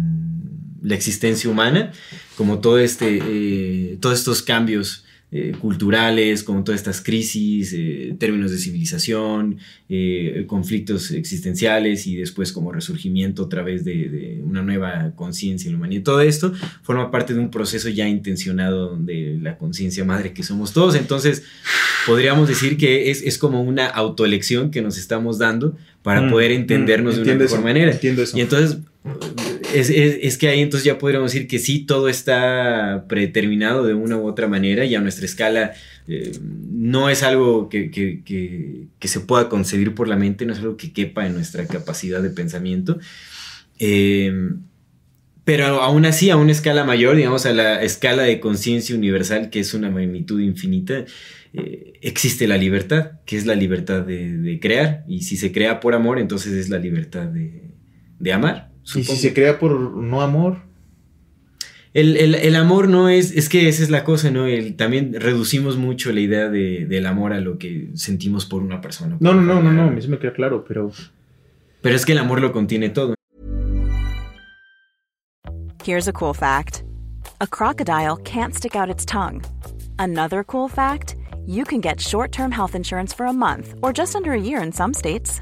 la existencia humana, como todo este, todos estos cambios eh, culturales, como todas estas crisis, eh, términos de civilización, eh, conflictos existenciales y después como resurgimiento a través de, una nueva conciencia en la humanidad. Todo esto forma parte de un proceso ya intencionado de la conciencia madre que somos todos. Entonces, podríamos decir que es, como una autoelección que nos estamos dando para mm, poder entendernos mm, de una mejor manera. Entiendo eso. Y entonces es, que ahí entonces ya podríamos decir que sí, todo está predeterminado de una u otra manera y a nuestra escala eh, no es algo que, se pueda concebir por la mente, no es algo que quepa en nuestra capacidad de pensamiento. Eh, pero aún así, a una escala mayor, digamos, a la escala de conciencia universal, que es una magnitud infinita, eh, existe la libertad, que es la libertad de, crear. Y si se crea por amor, entonces es la libertad de amar. ¿Y si se crea por no amor? El, amor no es, es que esa es la cosa, ¿no? El, también reducimos mucho la idea de, del amor a lo que sentimos por una persona. no, no, no, no, no, eso me queda claro, pero... Pero es que el amor lo contiene todo. Here's a cool fact. A crocodile can't stick out its tongue. Another cool fact, you can get short-term health insurance for a month or just under a year in some states.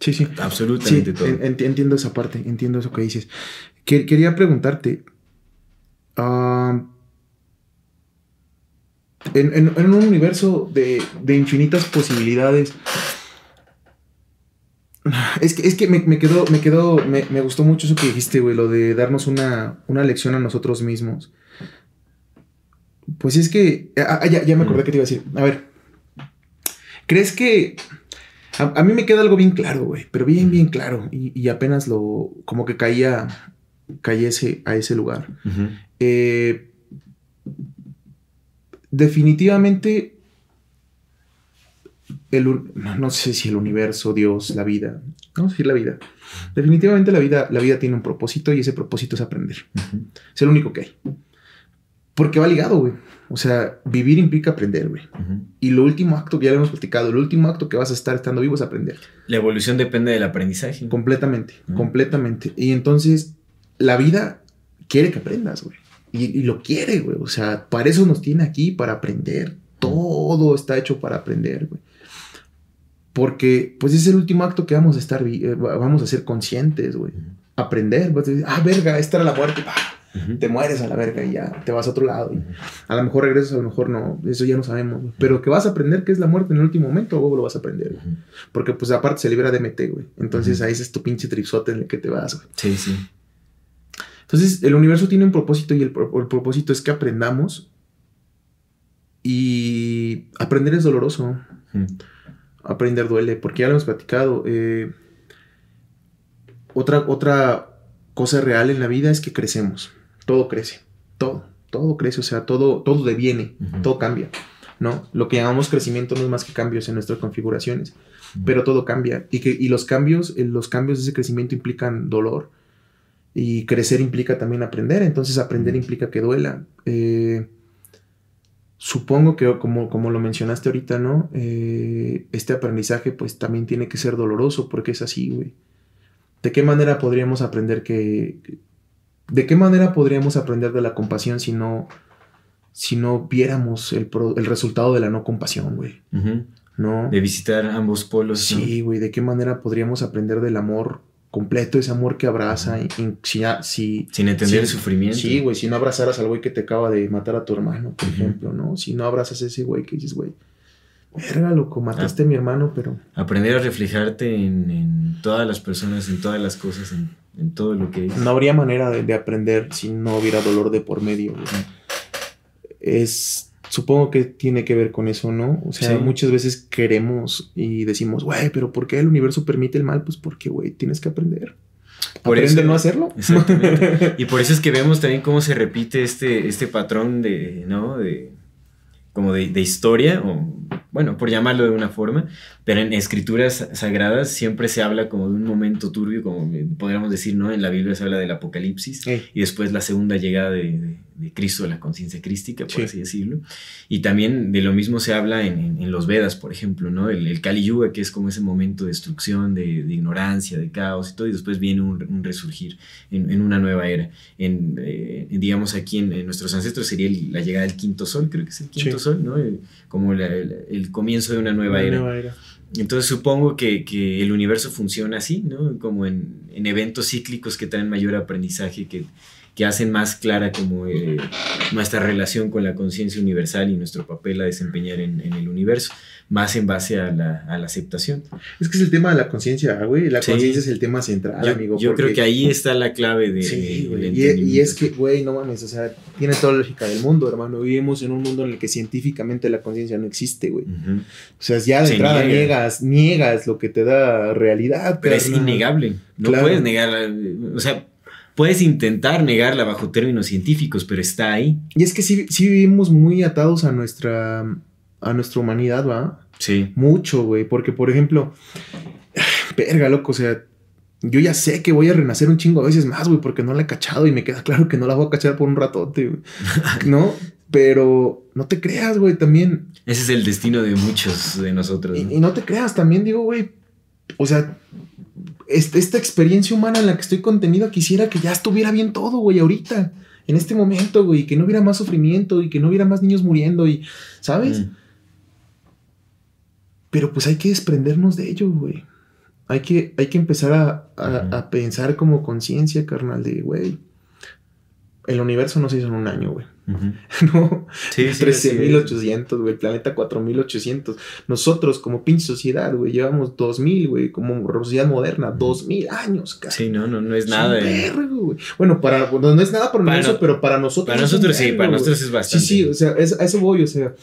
Sí, sí. Absolutamente todo. entiendo esa parte, entiendo eso que dices. quería preguntarte. Ah, en, un universo de, infinitas posibilidades. Es que, es que me, quedó, me quedó, me, gustó mucho eso que dijiste, güey, lo de darnos una, una lección a nosotros mismos. Pues es que. Ah, ah, ya, ya me acordé que te iba a decir. A ver. ¿Crees que a, mí me queda algo bien claro, güey, pero bien, bien claro. Y, apenas lo, como que caía, caía a ese lugar. Eh, definitivamente, el, no, sé si el universo, Dios, la vida, vamos a decir la vida. Definitivamente la vida, la vida tiene un propósito y ese propósito es aprender. Es el único que hay. Porque va ligado, güey. O sea, vivir implica aprender, güey. Y lo último acto que ya hemos platicado, el último acto que vas a estar estando vivo es aprender. La evolución depende del aprendizaje. Completamente, completamente. Y entonces, la vida quiere que aprendas, güey. Y, lo quiere, güey. O sea, para eso nos tiene aquí, para aprender. Todo está hecho para aprender, güey. Porque, pues, es el último acto que vamos a estar, eh, vamos a ser conscientes, güey. Aprender. ah, verga, esta era la muerte te mueres a la verga y ya te vas a otro lado. Y a lo mejor regresas, a lo mejor no, eso ya no sabemos. Pero que vas a aprender qué es la muerte en el último momento, luego lo vas a aprender. Porque pues aparte se libera de MT, güey. Entonces ahí es tu pinche tripsote en el que te vas, güey. Sí, sí. Entonces el universo tiene un propósito y el, propósito es que aprendamos. Y aprender es doloroso. Aprender duele, porque ya lo hemos platicado. Eh, otra, otra cosa real en la vida es que crecemos todo crece, todo, todo crece, o sea, todo, todo deviene, todo cambia, ¿no? Lo que llamamos crecimiento no es más que cambios en nuestras configuraciones, pero todo cambia y, que, y los cambios, eh, los cambios de ese crecimiento implican dolor y crecer implica también aprender, entonces aprender implica que duela. Eh, supongo que como, como lo mencionaste ahorita, ¿no? Eh, este aprendizaje pues también tiene que ser doloroso porque es así, güey. ¿De qué manera podríamos aprender que... ¿De qué manera podríamos aprender de la compasión si no, si no viéramos el, pro- el resultado de la no compasión, güey? ¿No? De visitar ambos polos. Sí, güey, ¿de qué manera podríamos aprender del amor completo, ese amor que abraza? y- y si, si, Sin entender Sí, el sufrimiento. Sí, güey, si no abrazaras al güey que te acaba de matar a tu hermano, por ejemplo, ¿no? Si no abrazas a ese güey que dices, güey, verga, loco, mataste a mi hermano, pero... Aprender a reflejarte en, en todas las personas, en todas las cosas, en, en todo lo que es. No habría manera de, de aprender si no hubiera dolor de por medio, güey. Es... Supongo que tiene que ver con eso, ¿no? O sea, Sí. muchas veces queremos y decimos, güey, pero ¿por qué el universo permite el mal? Pues porque, güey, tienes que aprender. Por Aprende eso- no hacerlo. Exactamente. Y por eso es que vemos también cómo se repite este, este patrón de, ¿no? De, como de, de historia, o bueno, por llamarlo de una forma, pero en escrituras sagradas siempre se habla como de un momento turbio, como podríamos decir, ¿no? En la Biblia se habla del Apocalipsis y después la segunda llegada de, de- de Cristo a la conciencia crística, por Sí. así decirlo. Y también de lo mismo se habla en, en- en los Vedas, por ejemplo, ¿no? El, el Kali Yuga, que es como ese momento de destrucción, de, de ignorancia, de caos y todo, y después viene un, un resurgir en, en una nueva era. En, eh, digamos, aquí en, nuestros ancestros sería el- la llegada del quinto sol, creo que es el quinto Sí. sol, ¿no? El- como la- el, el comienzo de una nueva Una era. nueva era. Entonces supongo que, que el universo funciona así, ¿no? Como en, en eventos cíclicos que traen mayor aprendizaje, que, que hacen más clara como eh, nuestra relación con la conciencia universal y nuestro papel a desempeñar en, en el universo, más en base a la, a la aceptación. Es que es el tema de la conciencia, güey. La Sí. conciencia es el tema central, yo amigo. yo creo porque- que ahí está la clave de, Sí, de- güey. del Y, y es que, güey, no mames, o sea, tiene toda la lógica del mundo, hermano. Vivimos en un mundo en el que científicamente la conciencia no existe, güey. Ujú. O sea, ya de Se entrada niega. niegas, niegas lo que te da realidad. Pero es innegable. No Claro. puedes negarla. O sea, puedes intentar negarla bajo términos científicos, pero está ahí. Y es que sí, sí vivimos muy atados a nuestra, a nuestra humanidad, ¿va? Sí. Mucho, güey. Porque, por ejemplo, verga, loco, o sea, yo ya sé que voy a renacer un chingo a veces más, güey, porque no la he cachado y me queda claro que no la voy a cachar por un ratote, güey. ¿No? Pero no te creas, güey, también. Ese es el destino de muchos de nosotros. ¿no? Y, y no te creas, también digo, güey, o sea, este- esta experiencia humana en la que estoy contenido, quisiera que ya estuviera bien todo, güey, ahorita, en este momento, güey, que no hubiera más sufrimiento y que no hubiera más niños muriendo y, ¿sabes? Mm. Pero pues hay que desprendernos de ello, güey. Hay que, hay que empezar a, a pensar como conciencia, carnal, de, güey, el universo no se hizo en un año, güey. No, Sí, sí, así es. 13.800, güey, el planeta 4.800. Nosotros como pinche sociedad, güey, llevamos 2.000, güey, como sociedad moderna, 2.000 años, cara. Sí, no, no, no es Es nada. eh. Bueno, para, no es nada para Para universo, no- pero para nosotros. Para nosotros sí, para nosotros es Sí, bastante. sí, o sea, es- a eso voy, o sea,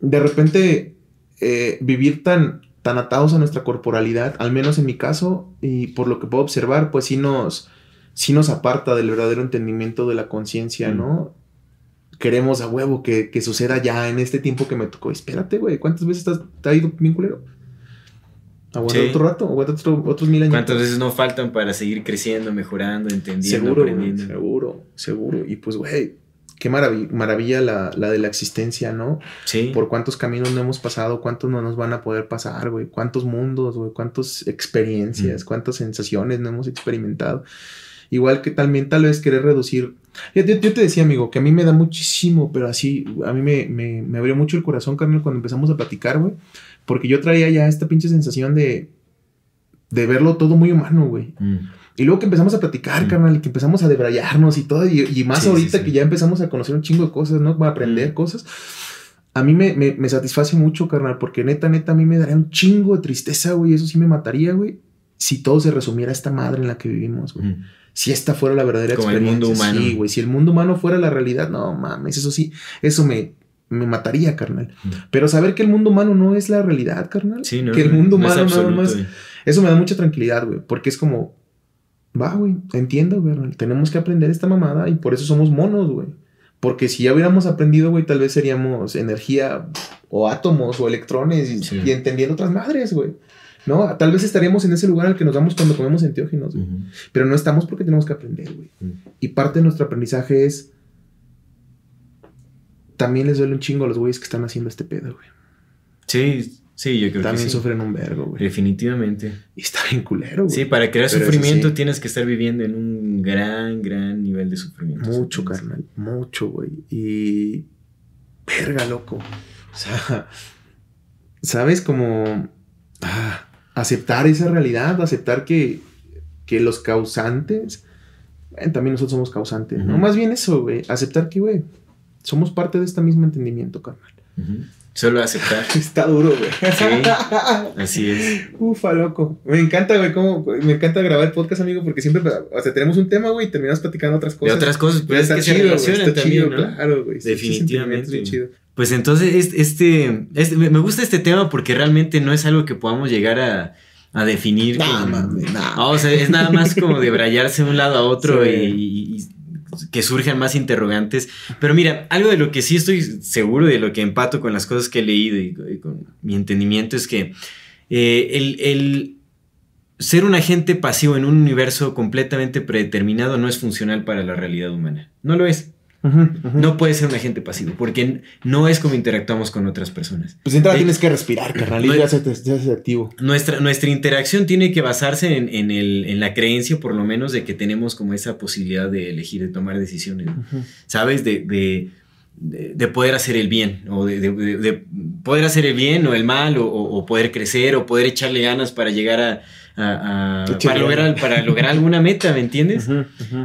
de repente eh, vivir tan, tan atados a nuestra corporalidad, al menos en mi caso, y por lo que puedo observar, pues sí nos, sí nos aparta del verdadero entendimiento de la conciencia, Mm. ¿no? Queremos a huevo que, que suceda ya en este tiempo que me tocó. Espérate, güey, ¿cuántas veces te has- te ha ido bien culero? Aguanta Sí. otro rato, aguanta otro- otros mil años. ¿Cuántas veces no faltan para seguir creciendo, mejorando, entendiendo, Seguro, güey, aprendiendo? seguro, seguro. Y pues, güey, qué maravi- maravilla la, la de la existencia, ¿no? Sí. Por cuántos caminos no hemos pasado, cuántos no nos van a poder pasar, güey. Cuántos mundos, güey. Cuántas experiencias, Mm. cuántas sensaciones no hemos experimentado. Igual que también tal vez querer reducir. Yo, te decía, amigo, que a mí me da muchísimo, pero así, a mí me, me, me abrió mucho el corazón, carnal, cuando empezamos a platicar, güey. Porque yo traía ya esta pinche sensación de, de verlo todo muy humano, güey. Mm. Y luego que empezamos a platicar, Mm. carnal, y que empezamos a debrayarnos y todo, y, y más Sí, ahorita sí, sí. que ya empezamos a conocer un chingo de cosas, ¿no? A aprender Mm. cosas. A mí me, me, me satisface mucho, carnal, porque neta, neta, a mí me daría un chingo de tristeza, güey. Eso sí me mataría, güey. Si todo se resumiera a esta madre en la que vivimos, güey. Si esta fuera la verdadera Como el experiencia. mundo humano. Sí, güey. Si el mundo humano fuera la realidad, no mames, eso sí, eso me, me mataría, carnal. Mm. Pero saber que el mundo humano no es la realidad, carnal. Sí, no, que el no, mundo no es humano nada más eh. eso me da mucha tranquilidad, güey, porque es como, va, güey, entiendo, güey, tenemos que aprender esta mamada y por eso somos monos, güey. Porque si ya hubiéramos aprendido, güey, tal vez seríamos energía o átomos o electrones y, Sí. y entendiendo otras madres, güey. ¿No? Tal vez estaríamos en ese lugar al que nos damos cuando comemos enteógenos, güey. Pero no estamos porque tenemos que aprender, güey. Y parte de nuestro aprendizaje es también les duele un chingo a los güeyes que están haciendo este pedo, güey. Sí, sí, yo creo También que sí. sufren un vergo, güey. Definitivamente. Y está bien culero, güey. Sí, para crear Pero sufrimiento sí. tienes que estar viviendo en un gran, gran nivel de sufrimiento. Mucho, Sí, carnal. Mucho, güey. Y. Verga, loco. O sea. ¿Sabes? Como. ah, aceptar esa realidad, aceptar que, que los causantes. bueno, también nosotros somos causantes, ¿no? Más bien eso, güey. Aceptar que, güey, somos parte de este mismo entendimiento, carnal. Solo aceptar. Está duro, güey. Sí. Así es. Ufa, loco. Me encanta, güey, cómo, me encanta grabar el podcast, amigo, porque siempre, o sea, tenemos un tema, güey, y terminamos platicando otras De cosas. otras cosas, pero es está que se güey, está también, chido, ¿no? claro, güey. Definitivamente. chido. Pues entonces, es- este, este- me gusta este tema porque realmente no es algo que podamos llegar a, a definir. Nah, o sea, es nada más como de brayarse de un lado a otro Sí. y, y- y que surjan más interrogantes. Pero mira, algo de lo que sí estoy seguro, de lo que empato con las cosas que he leído y, y con mi entendimiento es que eh, el, el ser un agente pasivo en un universo completamente predeterminado no es funcional para la realidad humana. No lo es. No puede ser un agente pasivo, porque no es como interactuamos con otras personas. Pues entrada De- tienes que respirar, carnal, y ya se te ya se activo. Nuestra, nuestra interacción tiene que basarse en, en el- en la creencia, por lo menos, de que tenemos como esa posibilidad de elegir, de tomar decisiones, ¿sabes? De, de, de- de poder hacer el bien, o de, de- de- de poder hacer el bien o el mal, o poder crecer, o poder echarle ganas para llegar a... a- a- Echarle para, lograr, para lograr alguna meta, ¿me entiendes?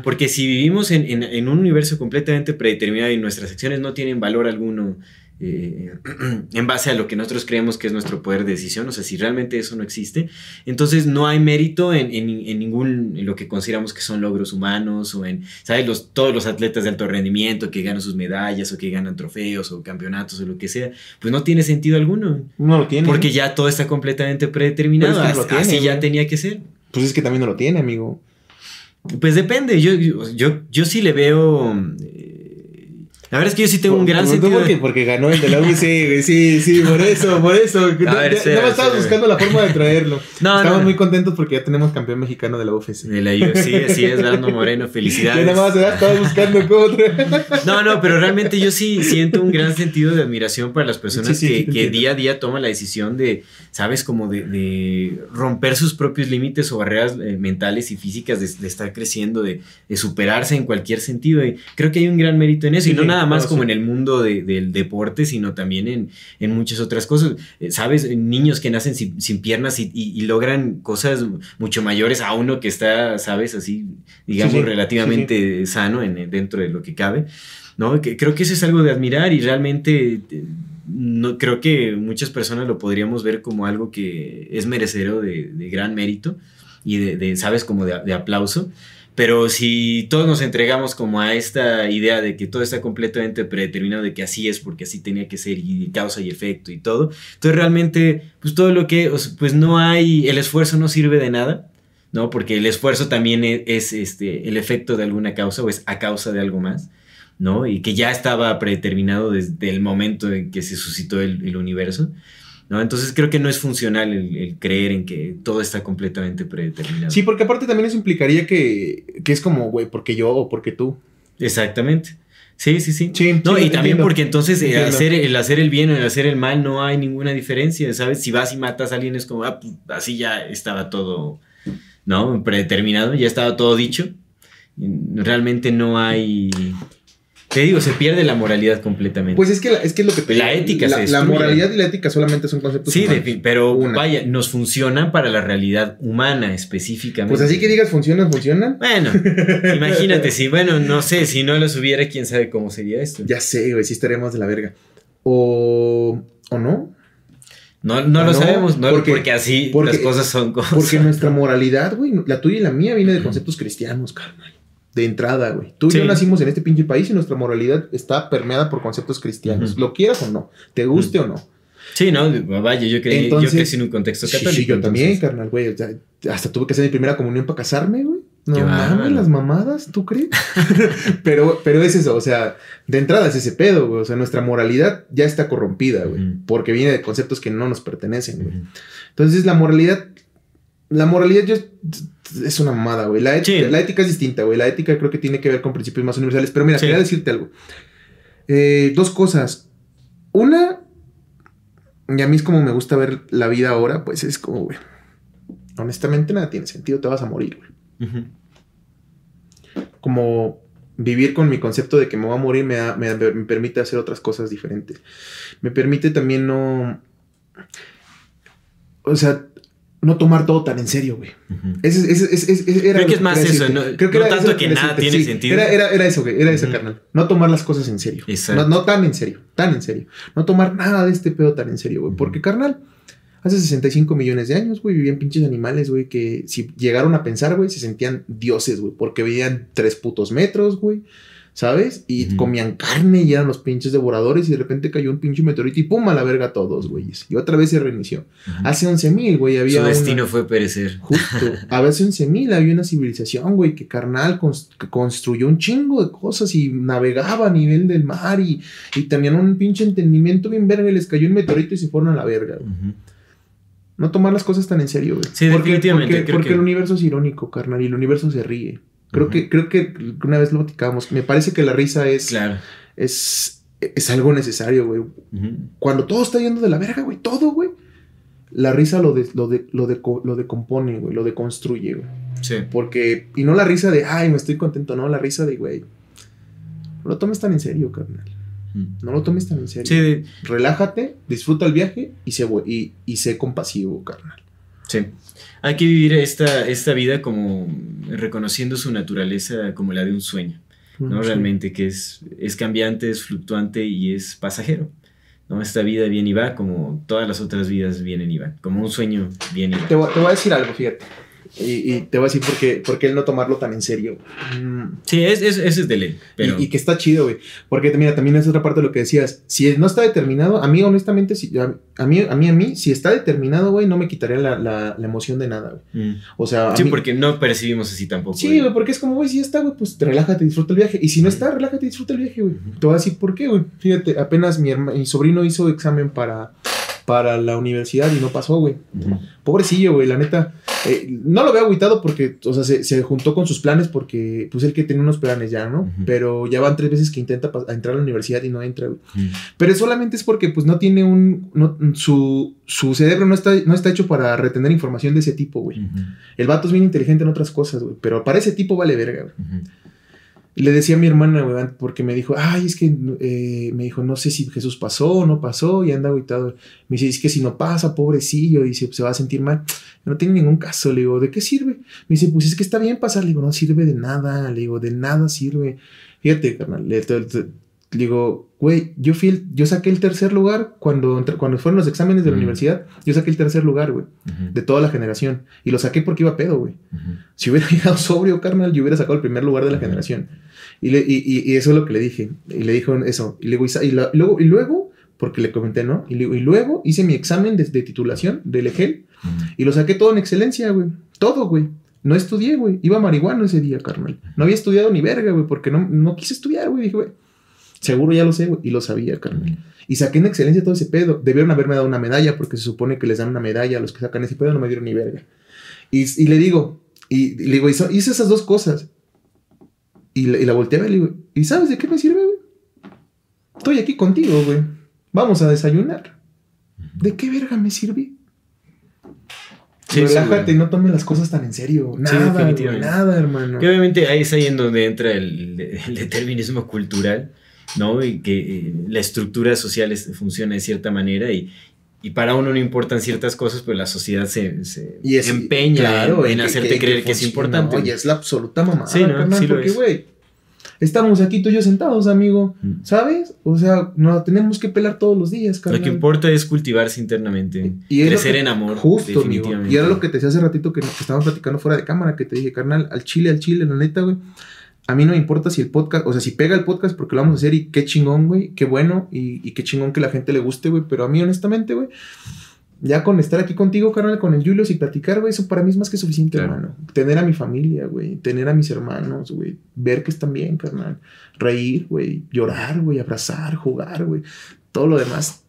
Porque si vivimos en, en- en un universo completamente predeterminado y nuestras acciones no tienen valor alguno eh, en base a lo que nosotros creemos que es nuestro poder de decisión, o sea, si realmente eso no existe, entonces no hay mérito en, en- en ningún, en lo que consideramos que son logros humanos o en, ¿sabes? Los, todos los atletas de alto rendimiento que ganan sus medallas o que ganan trofeos o campeonatos o lo que sea, pues no tiene sentido alguno. No lo tiene. Porque ya todo está completamente predeterminado, es que no así, tiene, así ya tenía que ser. Pues es que también no lo tiene, amigo. Pues depende, yo, yo, yo, yo sí le veo... eh, la verdad es que yo sí tengo un gran sentido... porque, de- porque ganó el de la UC. Sí, sí, por eso, por eso. A ver, Ya- estábamos espera. buscando la forma de traerlo. No, Estamos no. muy contentos porque ya tenemos campeón mexicano de la UFC. De la UFC, así es, Brando Moreno, felicidades. nada más. Estabas buscando cómo traer. No, no, pero realmente yo sí siento un gran sentido de admiración para las personas Sí, sí, que, que día a día toman la decisión de, ¿sabes? Como de, de romper sus propios límites o barreras eh, mentales y físicas, de, de estar creciendo, de, de superarse en cualquier sentido. Y creo que hay un gran mérito en eso, y no nada más no, como sí. en el mundo de- del deporte, sino también en, en muchas otras cosas. Eh, ¿Sabes? Niños que nacen sin, sin piernas y, y- y logran cosas mucho mayores a uno que está, ¿sabes? Así, digamos, Sí, sí, relativamente sano en, dentro de lo que cabe. ¿no? Que, creo que eso es algo de admirar y realmente eh, no, creo que muchas personas lo podríamos ver como algo que es merecedero de, de gran mérito y de, de, ¿sabes? Como de, de aplauso. Pero si todos nos entregamos como a esta idea de que todo está completamente predeterminado, de que así es porque así tenía que ser y causa y efecto y todo, entonces realmente, pues todo lo que, pues no hay, el esfuerzo no sirve de nada, ¿no? Porque el esfuerzo también es, es, este, el efecto de alguna causa o es a causa de algo más, ¿no? Y que ya estaba predeterminado desde el momento en que se suscitó el universo. ¿No? Entonces creo que no es funcional el, el, creer en que todo está completamente predeterminado. Sí, porque aparte también eso implicaría que, que es como, güey, porque yo o porque tú. Exactamente. Sí, sí, sí. Sí, no, sí, y también entiendo. porque entonces el Entiendo. hacer, el hacer el bien o el hacer el mal no hay ninguna diferencia, ¿sabes? Si vas y matas a alguien es como, ah, pues, así ya estaba todo, ¿no? Predeterminado, ya estaba todo dicho. Realmente no hay... Te digo, se pierde la moralidad completamente. Pues es que, la- es que es lo que te La digo, ética la, se la moralidad y la ética solamente son conceptos sí, humanos. de- pero Una. vaya, nos funcionan para la realidad humana específicamente. Pues así que digas funcionan, funcionan. Bueno, imagínate, si, bueno, no sé, si no los hubiera, quién sabe cómo sería esto. Ya sé, güey, sí estaríamos de la verga. O, o no. No, no lo No, sabemos, no, porque- porque, así porque- las cosas son cosas. Porque nuestra moralidad, güey, la tuya y la mía viene de conceptos cristianos, carnal. De entrada, güey. Tú y yo nacimos en este pinche país y nuestra moralidad está permeada por conceptos cristianos. Lo quieras o no, te guste o no. Sí, no, vaya, yo, creí, Entonces- yo crecí en un contexto católico. sí, yo también, carnal, güey. O sea, hasta tuve que hacer mi primera comunión para casarme, güey. No mames, las mamadas, ¿tú crees? pero, pero es eso, o sea, de entrada es ese pedo, güey. O sea, nuestra moralidad ya está corrompida, güey. Porque viene de conceptos que no nos pertenecen, güey. Entonces, la moralidad. La moralidad yo, es una mamada, güey. La, ética- Sí. la ética es distinta, güey. La ética creo que tiene que ver con principios más universales. Pero mira, Sí. quería decirte algo. Eh, dos cosas. Una, y a mí es como me gusta ver la vida ahora, pues es como, güey, honestamente nada tiene sentido, te vas a morir, güey. Como vivir con mi concepto de que me voy a morir me, da- me, me permite hacer otras cosas diferentes. Me permite también no... O sea, no tomar todo tan en serio, güey. Ujú. Ese, ese- ese- ese- ese era Creo que es más eso, no- Creo no era tanto que nada decirte, tiene sentido. Era, era, era eso, güey. Era eso, carnal. No tomar las cosas en serio. Exacto. No, no tan en serio. Tan en serio. No tomar nada de este pedo tan en serio, güey. Porque, carnal, hace 65 millones de años, güey, vivían pinches animales, güey, que si llegaron a pensar, güey, se sentían dioses, güey. Porque veían tres putos metros, güey. ¿Sabes? Y comían carne y eran los pinches devoradores y de repente cayó un pinche meteorito y pum a la verga todos, güeyes. Y otra vez se reinició. Ujú. Hace 11 mil, güey, había Su una- destino fue perecer. Justo. A veces en Semil había una civilización, güey, que carnal que construyó un chingo de cosas y navegaba a nivel del mar y, y tenían un pinche entendimiento bien verga y les cayó un meteorito y se fueron a la verga, güey. No tomar las cosas tan en serio, güey. Sí, Porque- definitivamente, Porque, creo porque que- el universo es irónico, carnal, y el universo se ríe. Creo, que, creo que una vez lo platicamos. Me parece que la risa es, Claro. es, es algo necesario, güey. Cuando todo está yendo de la verga, güey, todo, güey. La risa lo, de, lo, de, lo, deco- lo decompone, güey, lo deconstruye, güey. Sí. Porque, y no la risa de, ay, me estoy contento, no, la risa de, güey, no lo tomes tan en serio, carnal. No lo tomes tan en serio. Sí, de- Relájate, disfruta el viaje y sé, y sé compasivo, carnal. Sí. Hay que vivir esta, esta vida como reconociendo su naturaleza como la de un sueño, ¿no? Sí. Realmente, que es, es cambiante, es fluctuante y es pasajero. ¿no? Esta vida viene y va como todas las otras vidas vienen y van. Como un sueño viene y va. Te, voy, te voy a decir algo, fíjate. Y, y te voy a decir por qué, por qué el no tomarlo tan en serio. Mm, Sí, es, es, ese es de ley. Pero, Y, y que está chido, güey. Porque mira, también es otra parte de lo que decías. Si no está determinado, a mí honestamente, si, a, a mí, a mí, a mí, si está determinado, güey, no me quitaría la, la, la emoción de nada, güey. Mm. O sea, a Sí, mí- porque no percibimos así tampoco. Sí, güey, porque es como, güey, si está, güey, pues relájate, disfruta el viaje. Y si no está, relájate, disfruta el viaje, güey. Te voy a decir por qué, güey. Fíjate, apenas mi, herma- mi sobrino hizo examen para, para la universidad y no pasó, güey. Pobrecillo, güey, la neta. eh, no lo veo agüitado porque, o sea, se, se juntó con sus planes porque, pues, él que tiene unos planes ya, ¿no? Pero ya van tres veces que intenta entrar a la universidad y no entra, güey. Ujú. Pero solamente es porque, pues, no tiene un... no- su, su cerebro no está, no está hecho para retener información de ese tipo, güey. El vato es bien inteligente en otras cosas, güey. Pero para ese tipo vale verga, güey. Le decía a mi hermana, porque me dijo, ay, es que, eh, me dijo, no sé si Jesús pasó o no pasó, y anda agüitado. Me dice, es que si no pasa, pobrecillo, dice, se va a sentir mal. No tiene ningún caso, le digo, ¿de qué sirve? Me dice, pues es que está bien pasar, le digo, no sirve de nada, le digo, de nada sirve. Fíjate, carnal, le, te- digo, güey, yo fui, el- yo saqué el tercer lugar cuando, cuando fueron los exámenes de la universidad, yo saqué el tercer lugar, güey, de toda la generación. Y lo saqué porque iba pedo, güey. Si hubiera llegado sobrio, carnal, yo hubiera sacado el primer lugar de la generación. Y, le- y, y- y eso es lo que le dije. Y le dijo eso. Y, le digo, y, la- luego, y luego, porque le comenté, ¿no? Y, y luego hice mi examen de, de titulación del EGEL y lo saqué todo en excelencia, güey. Todo, güey. No estudié, güey. Iba marihuano ese día, carnal. No había estudiado ni verga, güey, porque no, no quise estudiar, güey. Dije, güey, seguro ya lo sé, güey. Y lo sabía, carnal. Y saqué en excelencia todo ese pedo. Debieron haberme dado una medalla porque se supone que les dan una medalla a los que sacan ese pedo. No me dieron ni verga. Y, y le digo, y, y le digo, hice esas dos cosas. Y, la- y la volteé a ver y le digo, ¿y sabes de qué me sirve, güey? Estoy aquí contigo, güey. Vamos a desayunar. ¿De qué verga me sirve? Sí, Relájate sí, y no tomes las cosas tan en serio. Sí, Nada, definitivamente. nada, hermano. Que obviamente ahí es ahí en donde entra el, el determinismo cultural, ¿no? Y que eh, la estructura social es- funciona de cierta manera y, y para uno no importan ciertas cosas, pero la sociedad se, se Y es- empeña claro, en, en que- hacerte creer que, es importante. Oye, es la absoluta mamada, Sí, ¿no? carnal, Sí lo porque, güey, estamos aquí tú y yo sentados, amigo, Mm. ¿sabes? O sea, nos tenemos que pelar todos los días, Lo carnal. que importa es cultivarse internamente, Y lo crecer que- en amor. Justo, amigo. Y era lo que te decía hace ratito que, que estábamos platicando fuera de cámara, que te dije, carnal, al chile, al chile, la neta, güey. A mí no me importa si el podcast, o sea, si pega el podcast porque lo vamos a hacer y qué chingón, güey, qué bueno y, y qué chingón que la gente le guste, güey. Pero a mí, honestamente, güey, ya con estar aquí contigo, carnal, con el Julius y platicar, güey, eso para mí es más que suficiente, Claro. hermano. Tener a mi familia, güey, tener a mis hermanos, güey, ver que están bien, carnal. Reír, güey, llorar, güey, abrazar, jugar, güey. Todo lo demás.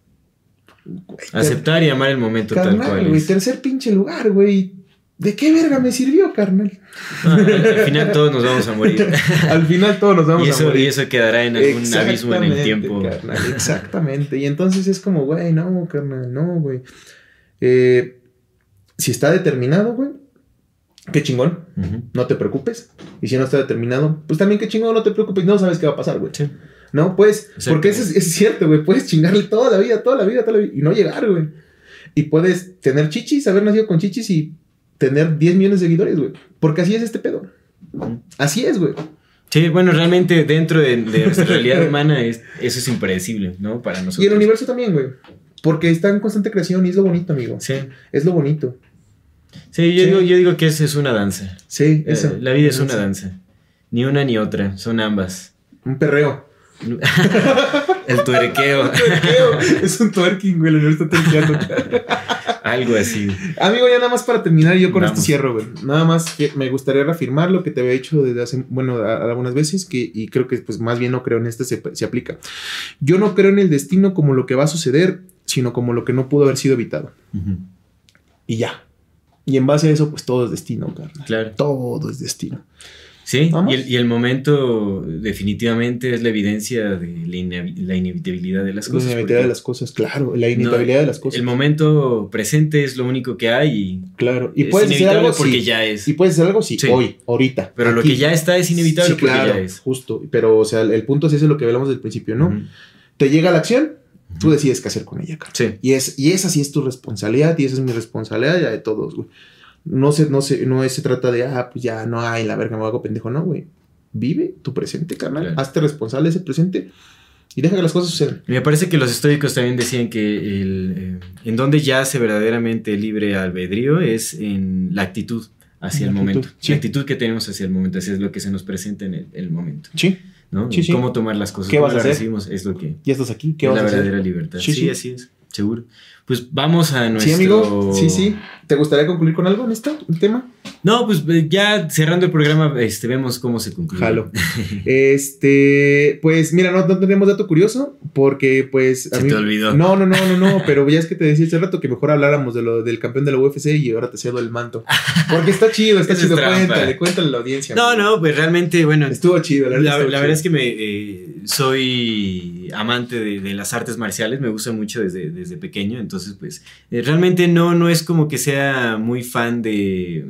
Aceptar y amar el momento tal Carnal, cual güey, tercer pinche lugar, güey. ¿De qué verga me sirvió, carnal? Al, al final todos nos vamos a morir. Al final todos nos vamos eso, a morir. y eso quedará en algún abismo en el tiempo. carnal, exactamente. Y entonces es como, güey, no, carnal, no, güey. Eh, si está determinado, güey, qué chingón, no te preocupes. Y si no está determinado, pues también qué chingón, no te preocupes, no sabes qué va a pasar, güey. Sí. No, pues, porque eso es, es cierto, güey. Puedes chingarle toda la vida, toda la vida, toda la vida y no llegar, güey. Y puedes tener chichis, haber nacido con chichis y tener 10 millones de seguidores, güey. Porque así es este pedo. Así es, güey. Sí, bueno, realmente dentro de, de nuestra realidad humana es, eso es impredecible, ¿no? Para nosotros. Y el universo también, güey. Porque está en constante creación y es lo bonito, amigo. Sí, Es lo bonito. sí, yo, Sí. Digo, yo digo que es, es una danza. Sí, Eh, eso. la vida es una danza. Ni una ni otra, son ambas. Un perreo. El tuerqueo, Tuerqueo. es un twerking, güey. El universo está tuerqueando. Algo así. Amigo, ya nada más para terminar, yo con Vamos. esto cierro, güey. Nada más que me gustaría reafirmar lo que te había dicho desde hace, bueno, a- algunas veces, que, y creo que pues más bien no creo en este, se, se aplica. Yo no creo en el destino como lo que va a suceder, sino como lo que no pudo haber sido evitado. Ujú, Y ya. Y en base a eso, pues todo es destino, carnal. Claro. Todo es destino. Sí, y el, y el momento definitivamente es la evidencia de la, inevi- la inevitabilidad de las La cosas. inevitabilidad porque de las cosas, claro. La inevitabilidad de las cosas. El momento presente es lo único que hay y Claro. Y es puedes hacer algo porque sí. ya es. Y puedes hacer algo sí, Sí. hoy, ahorita. Pero lo que ya está es inevitable Sí, porque claro, ya es. Justo. Pero, o sea, el, el punto es ese, lo que hablamos del principio, ¿no? Te llega la acción, tú decides qué hacer con ella, carnal. Sí. Y, es, y esa sí es tu responsabilidad y esa es mi responsabilidad y la de todos, güey. No se, no se, no se trata de, ah, pues ya no hay, la verga, me hago pendejo, no, güey. Vive tu presente, carnal. Claro. Hazte responsable de ese presente y deja que las cosas sucedan. Me parece que los estoicos también decían que el, eh, en donde yace verdaderamente el libre albedrío es en la actitud hacia el la momento. sí. La actitud que tenemos hacia el momento, así es lo que se nos presenta en el, el momento. Sí. ¿no? Sí, sí. Cómo tomar las cosas, ¿Qué cómo vas a hacer? recibimos, es lo que Ya estás aquí, ¿qué es vas la a hacer? verdadera libertad. Sí, Sí, sí. así es, seguro. Pues vamos a nuestro... Sí, amigo. Sí, sí. ¿Te gustaría concluir con algo en esto, un tema? No, pues eh, ya cerrando el programa, este, vemos cómo se concluye. Jalo. Este, pues mira, no, no tenemos dato curioso porque pues Se te olvidó. No, no, no, no, no, pero ya es que te decía hace rato que mejor habláramos de lo del campeón de la UFC y ahora te cedo el manto. Porque está chido, está es chido, trampa. cuéntale, cuéntale a la audiencia. No, amigo. no, pues realmente, bueno, Estuvo chido, la, La, verdad. la verdad es que me eh, soy amante de, de las artes marciales, me gusta mucho desde, desde pequeño, entonces pues eh, realmente no, no es como que sea muy fan de,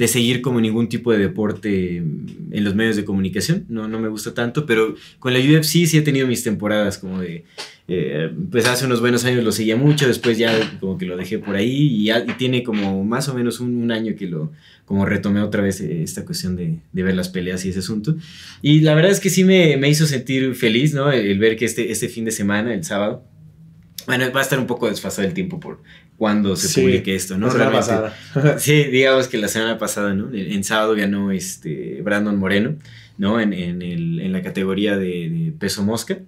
de seguir como ningún tipo de deporte en los medios de comunicación, no, no me gusta tanto, pero con la UFC sí he tenido mis temporadas como de, eh, pues hace unos buenos años lo seguía mucho, después ya como que lo dejé por ahí y, ya- y tiene como más o menos un, un año que lo como retomé otra vez eh, esta cuestión de, de ver las peleas y ese asunto. Y la verdad es que sí me, me hizo sentir feliz, ¿no? El, el ver que este, este fin de semana, el sábado, bueno, va a estar un poco desfasado el tiempo por cuando se Sí, publique esto, ¿no? La semana Realmente- pasada. Sí, digamos que la semana pasada, ¿no? En, en sábado ganó este Brandon Moreno, ¿no? En, en, el- en la categoría de, de peso mosca.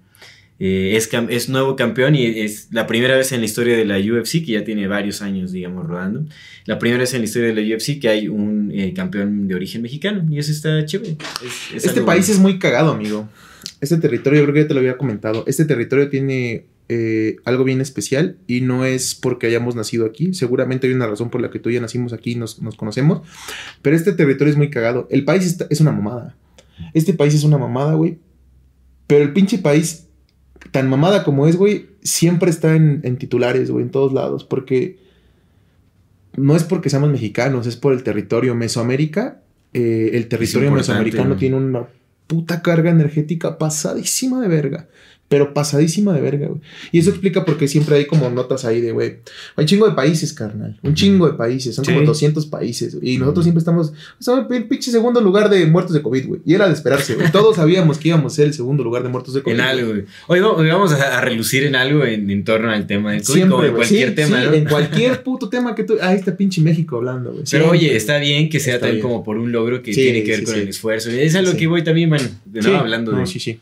Eh, es, es nuevo campeón y es la primera vez en la historia de la UFC, que ya tiene varios años, digamos, rodando. La primera vez en la historia de la UFC que hay un eh, campeón de origen mexicano y eso está chévere. Es- es Este país bueno. es muy cagado, amigo. Este territorio, yo creo que ya te lo había comentado. Este territorio tiene eh, algo bien especial y no es porque hayamos nacido aquí. Seguramente hay una razón por la que tú y yo nacimos aquí y nos, nos conocemos. Pero este territorio es muy cagado. El país está- es una mamada. Este país es una mamada, güey. Pero el pinche país, tan mamada como es, güey, siempre está en, en titulares, güey, en todos lados. Porque no es porque seamos mexicanos, es por el territorio. Mesoamérica, eh, el territorio mesoamericano ¿no? tiene una puta carga energética pasadísima de verga. Pero pasadísima de verga, güey. Y eso explica por qué siempre hay como notas ahí de, güey, hay chingo de países, carnal. Un chingo de países. Son Sí. como 200 países. Y nosotros siempre estamos, somos el pinche segundo lugar de muertos de COVID, güey. Y era de esperarse, güey. Todos sabíamos que íbamos a ser el segundo lugar de muertos de COVID. En algo, güey. Hoy vamos, a, a relucir en algo en, en torno al tema del COVID, como en cualquier Sí, tema, sí, ¿no? En cualquier puto tema que tú. Ah, está pinche México hablando, güey. Pero oye, está bien que sea bien. como por un logro que tiene que ver con sí. el esfuerzo. Es a lo que voy también, man, de hablando de, sí, sí.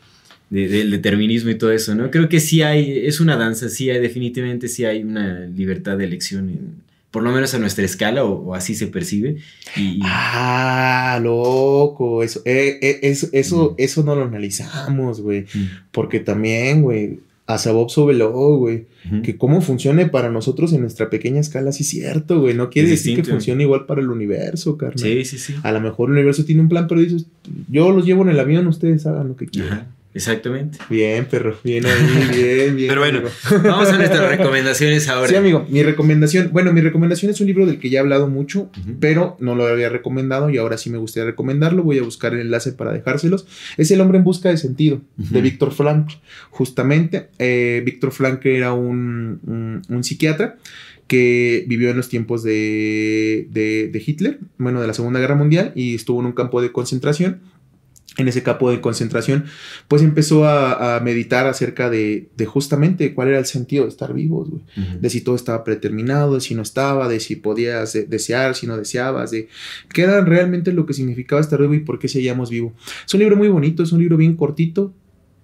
De- del determinismo y todo eso, ¿no? Creo que sí hay, es una danza, sí hay, definitivamente sí hay una libertad de elección, en- por lo menos a nuestra escala, o, o así se percibe. Y, y- Ah, loco. Eso, eh, eh, eso, eso, Mm. eso no lo analizamos, güey. Mm. Porque también, güey, a Sabob Sobelo, güey. Que cómo funcione para nosotros en nuestra pequeña escala, sí es cierto, güey. No quiere Es decir que funcione igual para el universo, carnal. Sí, sí, sí. A lo mejor el universo tiene un plan, pero dices, yo los llevo en el avión, ustedes hagan lo que quieran. Ajá, exactamente. Bien, perro. Bien ahí, bien, bien. Pero bueno, amigo. vamos a nuestras recomendaciones ahora. Sí, amigo, mi recomendación, bueno, mi recomendación es un libro del que ya he hablado mucho, pero no lo había recomendado y ahora sí me gustaría recomendarlo. Voy a buscar el enlace para dejárselos. Es El hombre en busca de sentido, de Víctor Frank, justamente. Eh, Víctor Frank era un, un- un psiquiatra que vivió en los tiempos de, de- de Hitler, bueno, de la Segunda Guerra Mundial, y estuvo en un campo de concentración. En ese campo de concentración, pues empezó a, a meditar acerca de, de justamente cuál era el sentido de estar vivos, güey de si todo estaba predeterminado, de si no estaba, de si podías de- desear, si no deseabas, de qué era realmente lo que significaba estar vivo y por qué seguíamos vivo. Es un libro muy bonito, es un libro bien cortito,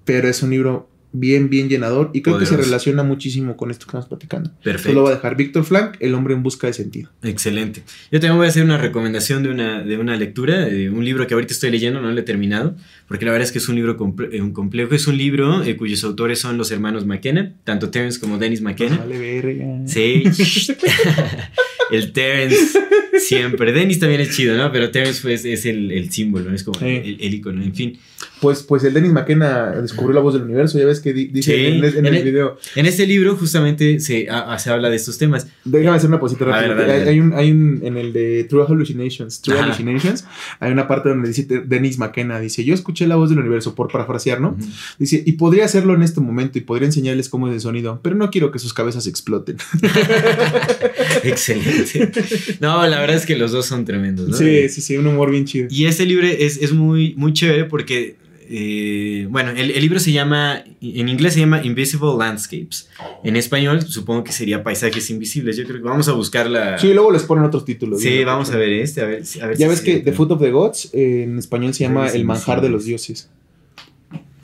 pero es un libro bien, bien llenador y creo que se relaciona muchísimo con esto que estamos platicando. Perfecto. lo voy a dejar. Víctor Frank, El hombre en busca de sentido. Excelente. Yo también voy a hacer una recomendación de una, de una lectura, de un libro que ahorita estoy leyendo, no lo he terminado, porque la verdad es que es un libro comple- eh, un complejo. Es un libro eh, cuyos autores son los hermanos McKenna, tanto Terence como Dennis McKenna. Vale, verga. Sí. el Terence siempre. Dennis también es chido, ¿no? Pero Terence pues, es el, el símbolo, es como Sí. el, el icono, en fin. Pues, pues el Dennis McKenna descubrió la voz del universo, ya ves que di- dice Sí, en, el- en en el- video. En este libro justamente se, a- a- se habla de estos temas. Déjame hacer una posita A rápida. ver, hay, hay un, hay un, en el de True Hallucinations, True Ajá. Hallucinations, hay una parte donde dice Dennis McKenna, dice, yo escuché la voz del universo, por parafrasear, ¿no? Dice, y podría hacerlo en este momento y podría enseñarles cómo es el sonido, pero no quiero que sus cabezas exploten. Excelente. No, la verdad es que los dos son tremendos, ¿no? Sí, sí, sí, un humor bien chido. Y este libro es, es muy, muy chévere porque, eh, bueno, el, el libro se llama, en inglés se llama Invisible Landscapes. En español supongo que sería Paisajes Invisibles. Yo creo que vamos a buscar la... Sí, luego les ponen otros títulos. Sí, ¿no? vamos a ver este, a ver, si- a ver Ya si ves es que. The Foot of the Gods eh, en español se llama El manjar de los dioses.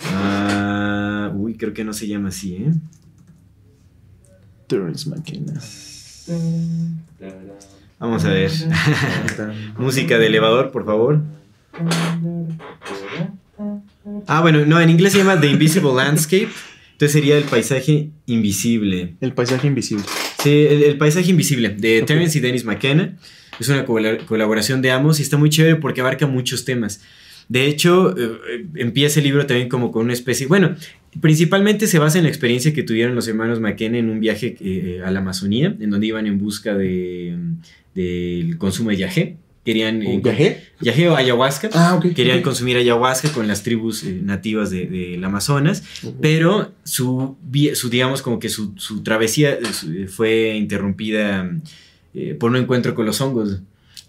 Ah, uy, creo que no se llama así, ¿eh? Terrence McKenna. Vamos a ver. Música de elevador, por favor. Ah, bueno, no, en inglés se llama The Invisible Landscape. Entonces sería el paisaje invisible. El paisaje invisible. Sí, el, el paisaje invisible de Ok. Terence y Dennis McKenna. Es una colab- colaboración de ambos y está muy chévere porque abarca muchos temas. De hecho, eh, empieza el libro también como con una especie. Bueno, principalmente se basa en la experiencia que tuvieron los hermanos McKenna en un viaje eh, a la Amazonía, en donde iban en busca de, del consumo de yagé. Querían. ¿Un eh, viaje? Yagé o ayahuasca. Ah, ok. Querían consumir ayahuasca con las tribus eh, nativas de- del Amazonas, pero su, su digamos, como que su, su travesía eh, su- eh, fue interrumpida eh, por un encuentro con los hongos.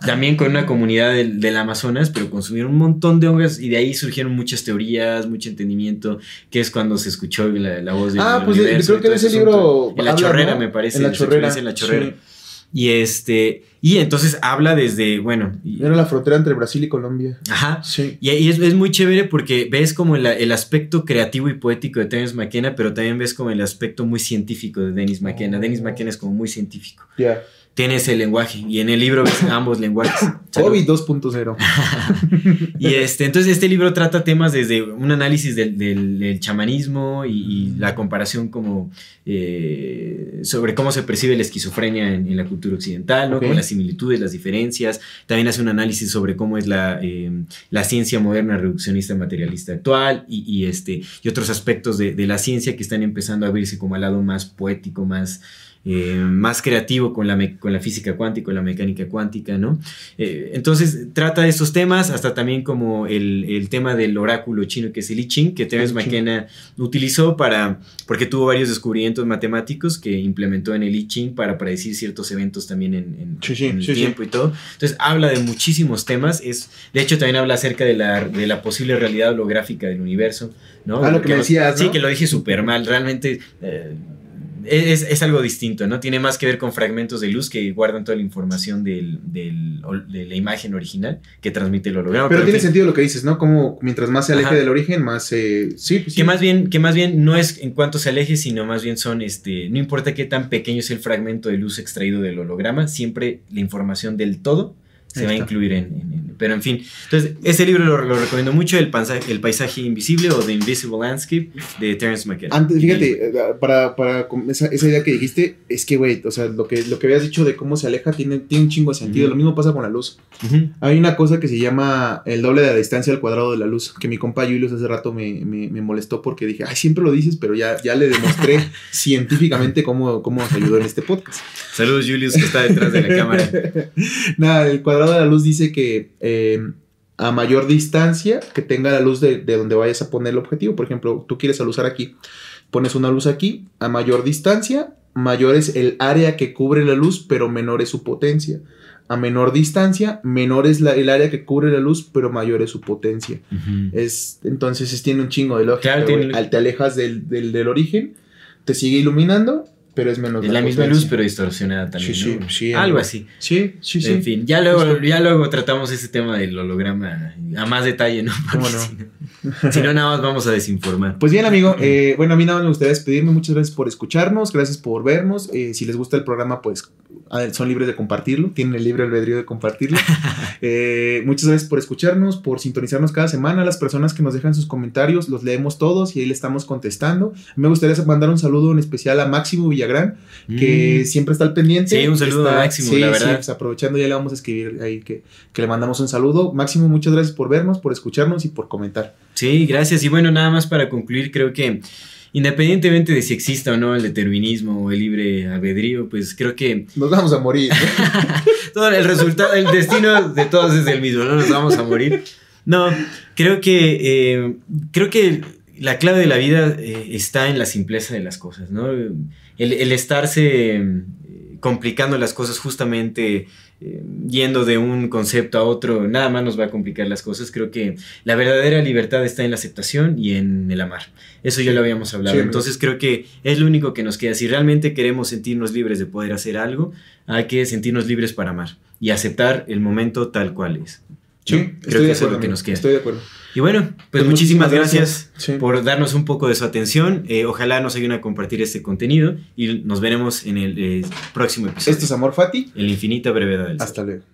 También con una comunidad del, del Amazonas, pero consumieron un montón de hongos y de ahí surgieron muchas teorías, mucho entendimiento, que es cuando se escuchó la, la voz del Ah, pues de- universo creo que de ese libro. En la habla, chorrera, ¿no? me parece. En la chorrera. en la chorrera. sí. Y este. Y entonces habla desde. Bueno. Era la frontera entre Brasil y Colombia. ajá. Sí. Y, y es, es muy chévere porque ves como el, el aspecto creativo y poético de Terence McKenna, pero también ves como el aspecto muy científico de Dennis McKenna. Oh. Dennis McKenna es como muy científico. Ya. Tiene ese lenguaje y en el libro ves ambos lenguajes. COVID 2.0. Y este, entonces este libro trata temas desde un análisis del, del- del chamanismo y, y la comparación como eh, sobre cómo se percibe la esquizofrenia en, en la cultura occidental, ¿no? Como las similitudes, las diferencias. También hace un análisis sobre cómo es la, eh, la ciencia moderna reduccionista materialista actual y, y, este, y otros aspectos de, de la ciencia que están empezando a abrirse como al lado más poético, más... eh, más creativo con la, me- con la física cuántica, con la mecánica cuántica, ¿no? Eh, entonces trata de estos temas, hasta también como el, el tema del oráculo chino que es el I Ching, que Terence. McKenna utilizó para, porque tuvo varios descubrimientos matemáticos que implementó en el I Ching para predecir ciertos eventos también en, en- Sí, sí, en el sí, tiempo y todo. Entonces habla de muchísimos temas, es, de hecho también habla acerca de la, de la posible realidad holográfica del universo, ¿no? Ah, lo que me no- decías, Sí, que lo dije súper mal, realmente... eh, es, es algo distinto, ¿no? Tiene más que ver con fragmentos de luz que guardan toda la información del, del- de la imagen original que transmite el holograma. Pero en tiene fin, sentido lo que dices, ¿no? Como mientras más se aleje Ajá. del origen, más eh, sí, pues sí. Que más bien, que más bien no es en cuanto se aleje, sino más bien son, este, no importa qué tan pequeño es el fragmento de luz extraído del holograma, siempre la información del todo se Ahí va a incluir en, en- en- Pero en fin, entonces ese libro lo, lo recomiendo mucho, el paisaje, el paisaje invisible o The Invisible Landscape de Terence McKenna. Antes, fíjate, eh, para, para esa, esa, idea que dijiste, es que, güey, o sea, lo que, lo que habías dicho de cómo se aleja tiene, tiene un chingo de sentido. Uh -huh. Lo mismo pasa con la luz. Uh -huh. Hay una cosa que se llama el doble de la distancia al cuadrado de la luz, que mi compa Julius hace rato me, me, me molestó porque dije, ay, siempre lo dices, pero ya, ya le demostré científicamente cómo, cómo nos ayudó en este podcast. Saludos, Julius, que está detrás de la cámara. Nada, el cuadrado de la luz dice que eh, a mayor distancia que tenga la luz de, de, donde vayas a poner el objetivo, por ejemplo, tú quieres alusar aquí, pones una luz aquí, a mayor distancia, mayor es el área que cubre la luz, pero menor es su potencia. A menor distancia, menor es la, el área que cubre la luz, pero mayor es su potencia. Uh -huh. es, entonces es, tiene un chingo de lógica. Claro, tiene... Al te alejas del, del, del origen, te sigue iluminando pero es menos. Es la, la misma luz, pero distorsionada también. Sí, ¿no? sí, sí, Algo así. Sí, sí, sí. En fin, ya luego, ya luego tratamos ese tema del holograma a más detalle, ¿no? ¿Cómo no? Si, no, si no, nada más vamos a desinformar. Pues bien, amigo, eh, bueno, a mí nada más me gustaría despedirme. Muchas gracias por escucharnos, gracias por vernos. Eh, si les gusta el programa, pues son libres de compartirlo, tienen el libre albedrío de compartirlo. eh, muchas gracias por escucharnos, por sintonizarnos cada semana. Las personas que nos dejan sus comentarios, los leemos todos y ahí le estamos contestando. Me gustaría mandar un saludo en especial a Máximo Villagrán, que mm. siempre está al pendiente. Sí, un saludo está, a Máximo, sí, la verdad. Sí, pues aprovechando ya le vamos a escribir ahí que, que le mandamos un saludo. Máximo, muchas gracias por vernos, por escucharnos y por comentar. Sí, gracias. Y bueno, nada más para concluir, creo que independientemente de si exista o no el determinismo o el libre albedrío, pues creo que... Nos vamos a morir. ¿no? Todo el resultado, el destino de todos es el mismo, no nos vamos a morir. No, creo que, eh, creo que la clave de la vida eh, está en la simpleza de las cosas, ¿no? El, el estarse eh, complicando las cosas justamente eh, yendo de un concepto a otro, nada más nos va a complicar las cosas. Creo que la verdadera libertad está en la aceptación y en el amar. Eso ya lo habíamos hablado. Sí, Entonces creo que es lo único que nos queda. Si realmente queremos sentirnos libres de poder hacer algo, hay que sentirnos libres para amar y aceptar el momento tal cual es. Sí, creo estoy que de eso acuerdo, es lo que nos queda. Estoy de acuerdo. Y bueno, pues, Pues muchísimas, muchísimas gracias, gracias. Sí. por darnos un poco de su atención. Eh, ojalá nos ayuden a compartir este contenido y nos veremos en el eh, próximo episodio. Esto es Amor Fati. En la infinita brevedad del Hasta luego.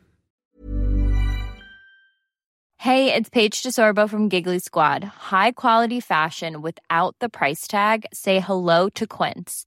Hey, it's Paige DeSorbo from Giggly Squad. High quality fashion without the price tag. Say hello to Quince.